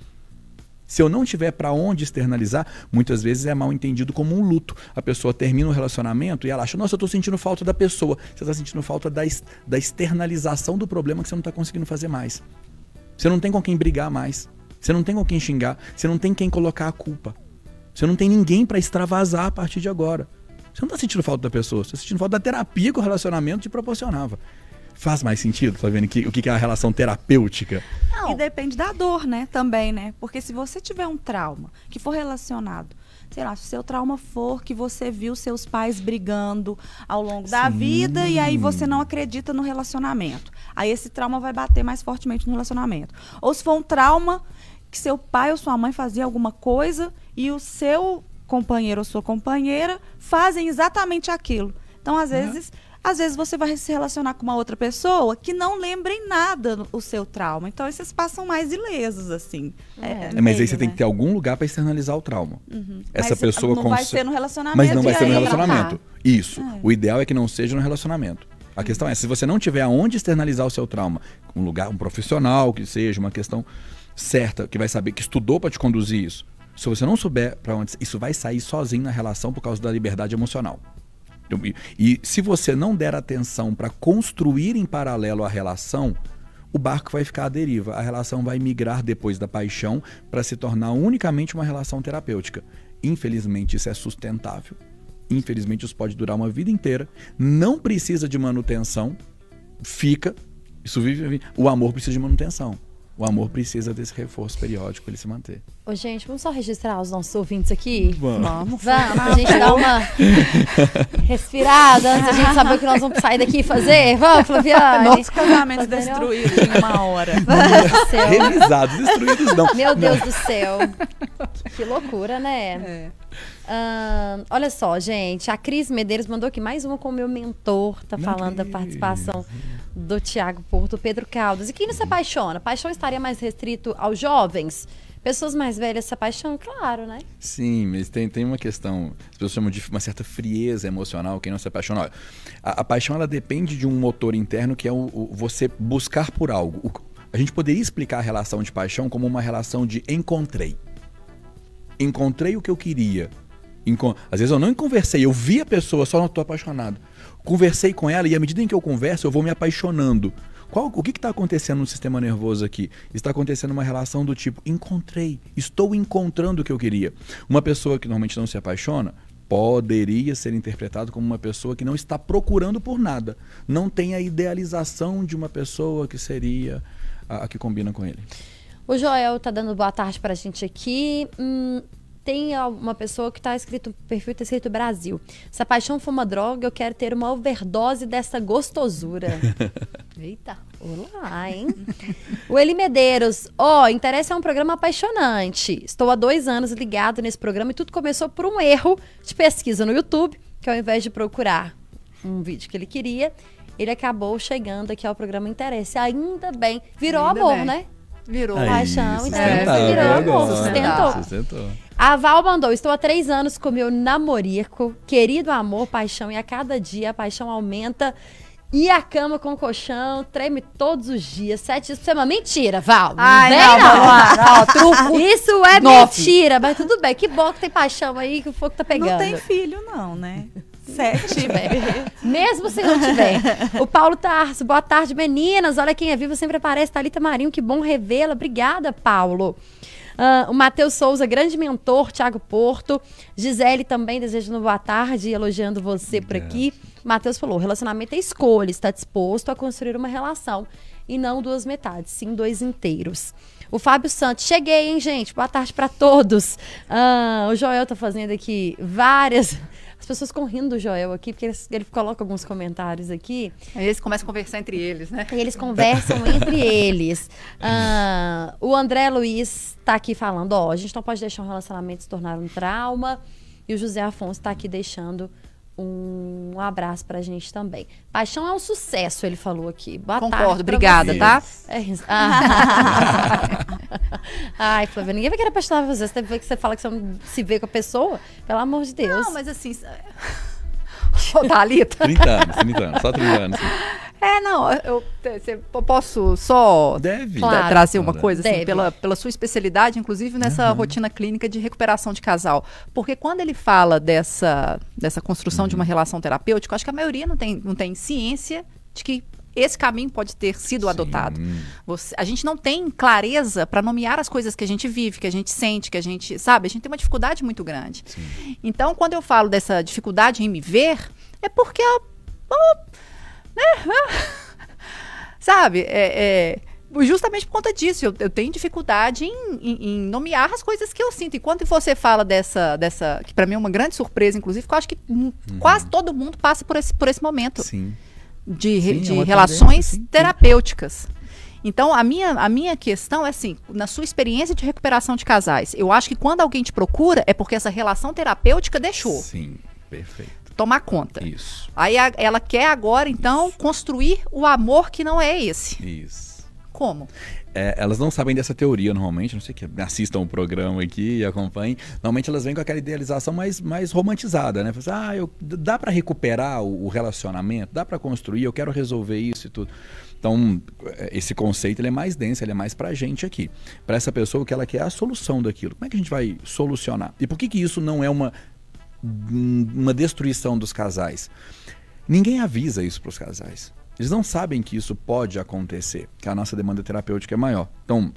Speaker 3: Se eu não tiver para onde externalizar, muitas vezes é mal entendido como um luto. A pessoa termina um relacionamento e ela acha: Nossa, eu estou sentindo falta da pessoa. Você está sentindo falta da, da externalização do problema que você não está conseguindo fazer mais. Você não tem com quem brigar mais. Você não tem com quem xingar. Você não tem quem colocar a culpa. Você não tem ninguém para extravasar a partir de agora. Você não está sentindo falta da pessoa. Você está sentindo falta da terapia que o relacionamento te proporcionava. Faz mais sentido, tá vendo que, o que é a relação terapêutica?
Speaker 5: Não. E depende da dor, né? Também, né? Porque se você tiver um trauma que for relacionado, sei lá, se o seu trauma for que você viu seus pais brigando ao longo Sim. da vida e aí você não acredita no relacionamento. Aí esse trauma vai bater mais fortemente no relacionamento. Ou se for um trauma que seu pai ou sua mãe fazia alguma coisa e o seu companheiro ou sua companheira fazem exatamente aquilo. Então, às vezes, às vezes você vai se relacionar com uma outra pessoa que não lembra em nada o seu trauma. Então, esses passam mais ilesos, assim.
Speaker 3: É, é, é mas aí você né? tem que ter algum lugar para externalizar o trauma. Uhum. Essa
Speaker 5: mas
Speaker 3: pessoa
Speaker 5: não vai ser no relacionamento.
Speaker 3: Mas não vai ser no relacionamento. Isso. É. O ideal é que não seja no relacionamento. A questão é, se você não tiver aonde externalizar o seu trauma, um lugar, um profissional que seja, uma questão certa, que vai saber, que estudou para te conduzir isso. Se você não souber para onde, isso vai sair sozinho na relação por causa da liberdade emocional. E se você não der atenção para construir em paralelo a relação, o barco vai ficar à deriva. A relação vai migrar depois da paixão para se tornar unicamente uma relação terapêutica. Infelizmente, isso é sustentável. Infelizmente, isso pode durar uma vida inteira. Não precisa de manutenção. Fica. Isso vive. O amor precisa de manutenção o amor precisa desse reforço periódico para ele se manter.
Speaker 2: Ô, gente, vamos só registrar os nossos ouvintes aqui?
Speaker 3: Vamos.
Speaker 2: Vamos, vamos a gente dar uma respirada antes a gente saber o que nós vamos sair daqui e fazer. Vamos, Flaviane.
Speaker 5: Nossos casamentos destruídos em uma hora.
Speaker 2: Meu Deus do céu.
Speaker 3: Revisados, destruídos não.
Speaker 2: Meu Deus não. do céu. Que loucura, né? É. Uh, olha só, gente, a Cris Medeiros mandou aqui mais uma com o meu mentor, tá falando da participação do Tiago Porto, Pedro Caldas. E quem não se apaixona? Paixão estaria mais restrito aos jovens? Pessoas mais velhas se apaixonam, claro, né?
Speaker 3: Sim, mas tem, tem uma questão, as pessoas chamam de uma certa frieza emocional, quem não se apaixona. Olha, a, a paixão, ela depende de um motor interno que é o, o você buscar por algo. O, a gente poderia explicar a relação de paixão como uma relação de encontrei. Encontrei o que eu queria. Às vezes eu não conversei, eu vi a pessoa, só não estou apaixonado conversei com ela e à medida em que eu converso, eu vou me apaixonando. Qual, o que está acontecendo no sistema nervoso aqui? Está acontecendo uma relação do tipo: encontrei, estou encontrando o que eu queria. Uma pessoa que normalmente não se apaixona poderia ser interpretado como uma pessoa que não está procurando por nada, não tem a idealização de uma pessoa que seria a, a que combina com ele.
Speaker 2: O Joel está dando boa tarde para a gente aqui. Hum, tem uma pessoa que está escrito, perfil está escrito Brasil. Se a paixão for uma droga, eu quero ter uma overdose dessa gostosura. Eita, olá, hein? o Eli Medeiros, ó, oh, Interessa é um programa apaixonante. Estou há dois anos ligado nesse programa e tudo começou por um erro de pesquisa no YouTube, que ao invés de procurar um vídeo que ele queria, ele acabou chegando aqui ao programa Interessa. Ainda bem, virou Ainda amor, bem. né?
Speaker 5: Virou
Speaker 2: Aí, paixão, então, virou amor, sustentou. sustentou. A Val mandou: Estou há três anos com meu namorico, querido amor, paixão, e a cada dia a paixão aumenta. E a cama com o colchão treme todos os dias, sete dias por semana. Mentira, Val. Ai, não. não. não truco. Isso é Nove. mentira, mas tudo bem. Que bom que tem paixão aí, que o fogo tá pegando. Não
Speaker 5: tem filho, não, né? Sete.
Speaker 2: Mesmo se não tiver. O Paulo Tarso, boa tarde, meninas. Olha quem é vivo, sempre aparece. Thalita Marinho, que bom revê-la. Obrigada, Paulo. Uh, o Matheus Souza, grande mentor, Thiago Porto. Gisele também desejando boa tarde, elogiando você por aqui. Matheus falou: relacionamento é escolha, está disposto a construir uma relação e não duas metades, sim dois inteiros. O Fábio Santos, cheguei, hein, gente? Boa tarde para todos. Uh, o Joel tá fazendo aqui várias pessoas ficam rindo do Joel aqui, porque ele, ele coloca alguns comentários aqui.
Speaker 4: Aí eles começam a conversar entre eles, né?
Speaker 2: E eles conversam entre eles. Ah, o André Luiz tá aqui falando, ó, a gente não pode deixar um relacionamento se tornar um trauma. E o José Afonso tá aqui deixando um abraço pra gente também. Paixão é um sucesso, ele falou aqui. Boa
Speaker 4: Concordo, obrigada,
Speaker 2: você.
Speaker 4: tá?
Speaker 2: É isso. Ah. Ai, Flávia, ninguém vai querer apaixonar você. Você tem que você fala que você não se vê com a pessoa. Pelo amor de Deus.
Speaker 4: Não, mas assim. Ô, Thalita.
Speaker 3: 30 anos, 30 anos, só 30 anos.
Speaker 4: É, não, eu, eu- posso só
Speaker 3: Deve.
Speaker 2: Claro.
Speaker 4: tra- trazer uma coisa, assim, pela, pela sua especialidade, inclusive nessa rotina clínica de recuperação de casal. Porque quando ele fala dessa, dessa construção de uma relação terapêutica, acho que a maioria não tem, não tem ciência de que esse caminho pode ter sido
Speaker 3: Sim.
Speaker 4: adotado. Você- a gente não tem clareza para nomear as coisas que a gente vive, que a gente sente, que a gente, sabe? A gente tem uma dificuldade muito grande. Então, quando eu falo dessa dificuldade em me ver, é porque eu, eu- né? sabe? É, é, justamente por conta disso, eu, eu tenho dificuldade em, em- em nomear as coisas que eu sinto. E quando você fala dessa, dessa que para mim é uma grande surpresa, inclusive, que eu acho que hum, quase todo mundo passa por esse, por esse momento
Speaker 3: Sim.
Speaker 4: de,
Speaker 3: Sim, é
Speaker 4: de
Speaker 3: uma
Speaker 4: relações
Speaker 3: tendência,
Speaker 4: terapêuticas. Então, a minha, a minha questão é assim, na sua experiência de recuperação de casais, eu acho que quando alguém te procura é porque essa relação terapêutica deixou
Speaker 3: Sim, perfeito.
Speaker 4: Tomar conta.
Speaker 3: Isso,
Speaker 4: Aí a- ela quer agora, então, construir o amor que não é esse.
Speaker 3: isso.
Speaker 4: Como?
Speaker 3: É, elas não sabem dessa teoria normalmente, não sei que assistam o programa aqui e acompanhem. Normalmente elas vêm com aquela idealização mais, mais romantizada, né? Assim, ah, eu, dá para recuperar o, o relacionamento, dá para construir, eu quero resolver isso e tudo. Então, é, esse conceito ele é mais denso, ele é mais pra gente aqui. Para essa pessoa, o que ela quer é a solução daquilo. Como é que a gente vai solucionar? E por que, que isso não é uma, uma destruição dos casais? Ninguém avisa isso para os casais. Eles não sabem que isso pode acontecer, que a nossa demanda terapêutica é maior. Então,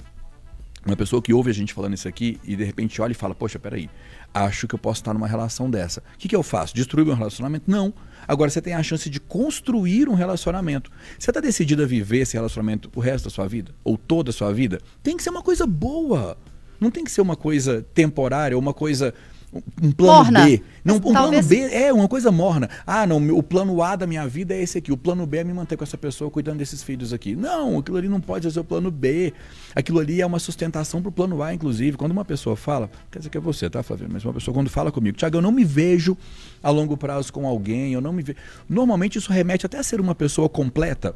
Speaker 3: uma pessoa que ouve a gente falando isso aqui e de repente olha e fala: Poxa, peraí, acho que eu posso estar numa relação dessa. O que, que eu faço? Destruir meu relacionamento? Não. Agora você tem a chance de construir um relacionamento. Você está decidido a viver esse relacionamento o resto da sua vida? Ou toda a sua vida? Tem que ser uma coisa boa. Não tem que ser uma coisa temporária uma coisa. Um plano
Speaker 4: Morna.
Speaker 3: B. Não, um
Speaker 4: Talvez-
Speaker 3: plano B é uma coisa morna. Ah, não, o plano A da minha vida é esse aqui. O plano B é me manter com essa pessoa cuidando desses filhos aqui. Não, aquilo ali não pode ser o plano B. Aquilo ali é uma sustentação pro plano A, inclusive. Quando uma pessoa fala, quer dizer que é você, tá, Flaviano? Mas uma pessoa quando fala comigo, Tiago, eu não me vejo a longo prazo com alguém, eu não me vejo. Normalmente isso remete até a ser uma pessoa completa.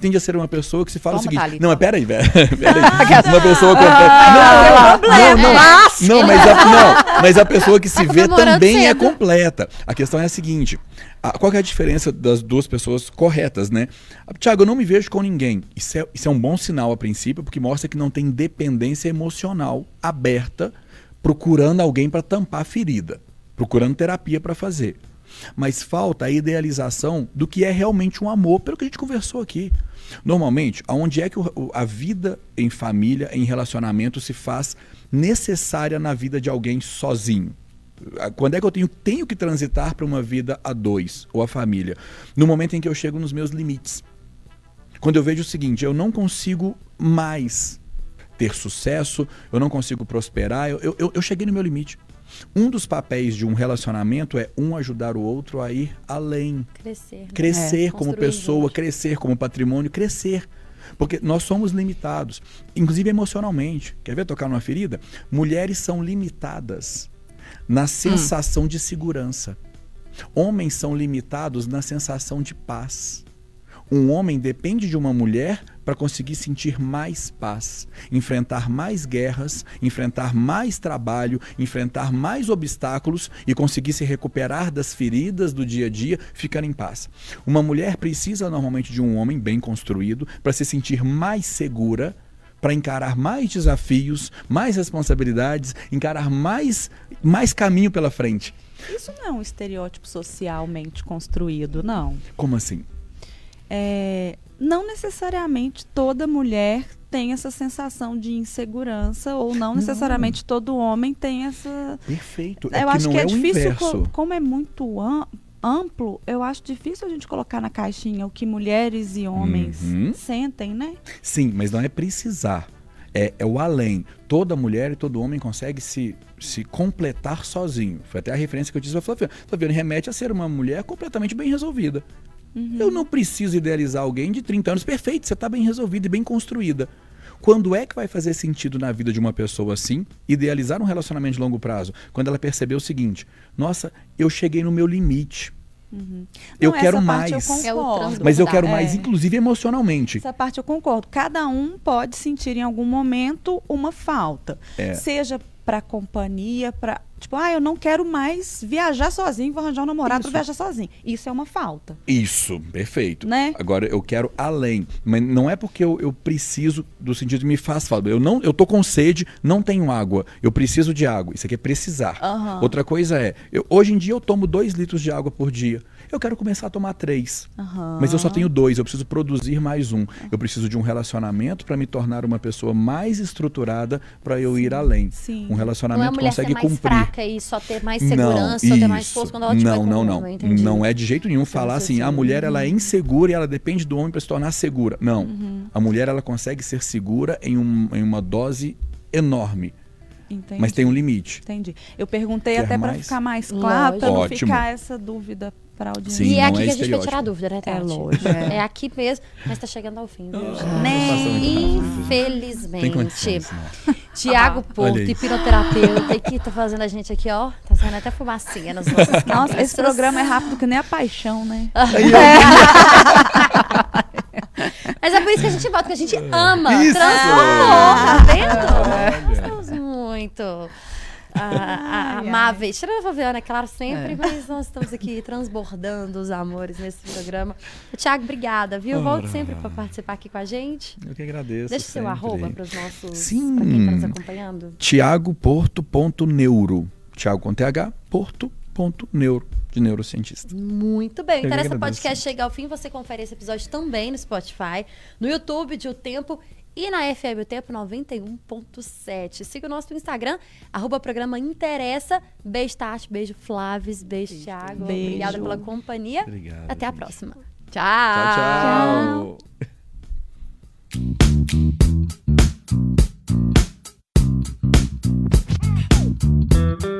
Speaker 3: Tende a ser uma pessoa que se fala
Speaker 4: Toma,
Speaker 3: o seguinte.
Speaker 4: Thalita.
Speaker 3: Não, mas peraí, velho. peraí. uma pessoa completa. não, não, não, não, mas a, não, mas a pessoa que se
Speaker 2: Tá
Speaker 3: vê também é
Speaker 2: cedo.
Speaker 3: completa. A questão é a seguinte: a- qual que é a diferença das duas pessoas corretas, né? Tiago, eu não me vejo com ninguém. Isso é, isso é um bom sinal a princípio, porque mostra que não tem dependência emocional aberta, procurando alguém para tampar a ferida, procurando terapia para fazer. Mas falta a idealização do que é realmente um amor, pelo que a gente conversou aqui. Normalmente, aonde é que a vida em família, em relacionamento, se faz necessária na vida de alguém sozinho? Quando é que eu tenho, tenho que transitar para uma vida a dois, ou a família? No momento em que eu chego nos meus limites. Quando eu vejo o seguinte, eu não consigo mais ter sucesso, eu não consigo prosperar, eu, eu, eu cheguei no meu limite. Um dos papéis de um relacionamento é um ajudar o outro a ir além
Speaker 2: Crescer. né?
Speaker 3: crescer
Speaker 2: É,
Speaker 3: como pessoa,
Speaker 2: juntos.
Speaker 3: crescer como patrimônio, crescer. Porque nós somos limitados, inclusive emocionalmente. Quer ver tocar numa ferida? Mulheres são limitadas na sensação de segurança. Homens são limitados na sensação de paz. Um homem depende de uma mulher para conseguir sentir mais paz, enfrentar mais guerras, enfrentar mais trabalho, enfrentar mais obstáculos e conseguir se recuperar das feridas do dia a dia, ficar em paz. Uma mulher precisa normalmente de um homem bem construído para se sentir mais segura, para encarar mais desafios, mais responsabilidades, encarar mais, mais caminho pela frente.
Speaker 5: Isso não é um estereótipo socialmente construído, não.
Speaker 3: Como assim?
Speaker 5: É, não necessariamente toda mulher tem essa sensação de insegurança ou não necessariamente todo homem tem essa.
Speaker 3: Perfeito. É
Speaker 5: eu
Speaker 3: que
Speaker 5: acho
Speaker 3: não
Speaker 5: que é,
Speaker 3: é
Speaker 5: difícil, co- como é muito am- amplo, eu acho difícil a gente colocar na caixinha o que mulheres e homens
Speaker 3: Uhum.
Speaker 5: sentem, né?
Speaker 3: Sim, mas não é precisar. É, é o além. Toda mulher e todo homem consegue se, se completar sozinho. Foi até a referência que eu disse pra Flaviana. Flaviana remete a ser uma mulher completamente bem resolvida. Eu não preciso idealizar alguém de 30 anos. Perfeito, você está bem resolvida e bem construída. Quando é que vai fazer sentido na vida de uma pessoa assim idealizar um relacionamento de longo prazo? Quando ela perceber o seguinte: nossa, eu cheguei no meu limite. Eu
Speaker 5: Não,
Speaker 3: quero
Speaker 5: essa parte
Speaker 3: mais.
Speaker 5: Eu
Speaker 2: É o
Speaker 5: concordo.
Speaker 3: Mas eu quero mais,
Speaker 5: É.
Speaker 3: inclusive emocionalmente.
Speaker 5: Essa parte eu concordo. Cada um pode sentir em algum momento uma falta.
Speaker 3: É.
Speaker 5: Seja para companhia, para tipo, ah, eu não quero mais viajar sozinho, vou arranjar um namorado para viajar sozinho. Isso é uma falta,
Speaker 3: Isso, perfeito.
Speaker 5: né?
Speaker 3: Agora eu quero além, mas não é porque eu, eu preciso do sentido de me faz falta. Eu não, eu tô com sede, não tenho água. Eu preciso de água. Isso aqui é precisar.
Speaker 5: Aham.
Speaker 3: Outra coisa é, eu- hoje em dia eu tomo dois litros de água por dia. Eu quero começar a tomar três.
Speaker 5: Aham.
Speaker 3: Mas eu só tenho dois, eu preciso produzir mais um. Eu preciso de um relacionamento para me tornar uma pessoa mais estruturada para eu ir além.
Speaker 5: Sim.
Speaker 3: Um
Speaker 2: Não é
Speaker 3: relacionamento consegue cumprir.
Speaker 2: fraca e só ter mais segurança, só ter mais força quando ela
Speaker 3: não,
Speaker 2: com
Speaker 3: não, não.
Speaker 2: homem.
Speaker 3: Não é de jeito nenhum falar assim, a mulher ela é insegura e ela depende do homem para se tornar segura. Não.
Speaker 2: Uhum.
Speaker 3: A mulher ela consegue ser segura em, um- em uma dose enorme,
Speaker 5: Entendi.
Speaker 3: mas tem um limite.
Speaker 5: Entendi. Eu perguntei
Speaker 3: Quer
Speaker 5: até para ficar mais claro, para não
Speaker 3: Ótimo.
Speaker 5: ficar essa dúvida para audiência.
Speaker 3: Sim,
Speaker 2: e é
Speaker 3: não
Speaker 2: aqui
Speaker 3: é
Speaker 2: que a gente vai tirar a dúvida, né, Tati?
Speaker 5: É lógico, é.
Speaker 2: É aqui mesmo, mas tá chegando ao fim, viu,
Speaker 3: aqui na frente.
Speaker 2: Infelizmente.
Speaker 3: Tem condições, não.
Speaker 2: Tiago
Speaker 3: Olha
Speaker 2: Porto, hipnoterapeuta, que tá fazendo a gente aqui, ó. Tá saindo até fumacinha nas nossas
Speaker 5: Nossa, esse programa é rápido que nem a paixão, né?
Speaker 2: Mas é por isso que a gente volta, que a gente ama.
Speaker 3: Isso!
Speaker 2: Transformou, tá vendo? Nós estamos muito ah, ah, amáveis. Tirando a Fabiana, é claro, sempre, mas nós estamos aqui transbordando os amores nesse programa. Tiago, obrigada, viu? Volte sempre para participar aqui com a gente.
Speaker 3: Eu que agradeço.
Speaker 2: Deixa o seu
Speaker 3: sempre.
Speaker 2: arroba para os nossos.
Speaker 3: Sim.
Speaker 2: Para quem tá nos acompanhando.
Speaker 3: Tiago.neuro. Tiago com TH, Porto.neuro, de neurocientista.
Speaker 2: Muito bem.
Speaker 3: Eu
Speaker 2: Interessa. Podcast chega ao fim. Você confere esse episódio também no Spotify, no YouTube de O Tempo e na FM o Tempo é 91.7. Siga o nosso Instagram, arroba programa Interessa. Beijo, Tati. Beijo, Flávis Beijo, beijo Thiago.
Speaker 5: Beijo.
Speaker 2: Obrigada pela companhia.
Speaker 3: Obrigado,
Speaker 2: Até a próxima. Tchau. tchau.
Speaker 3: tchau. tchau.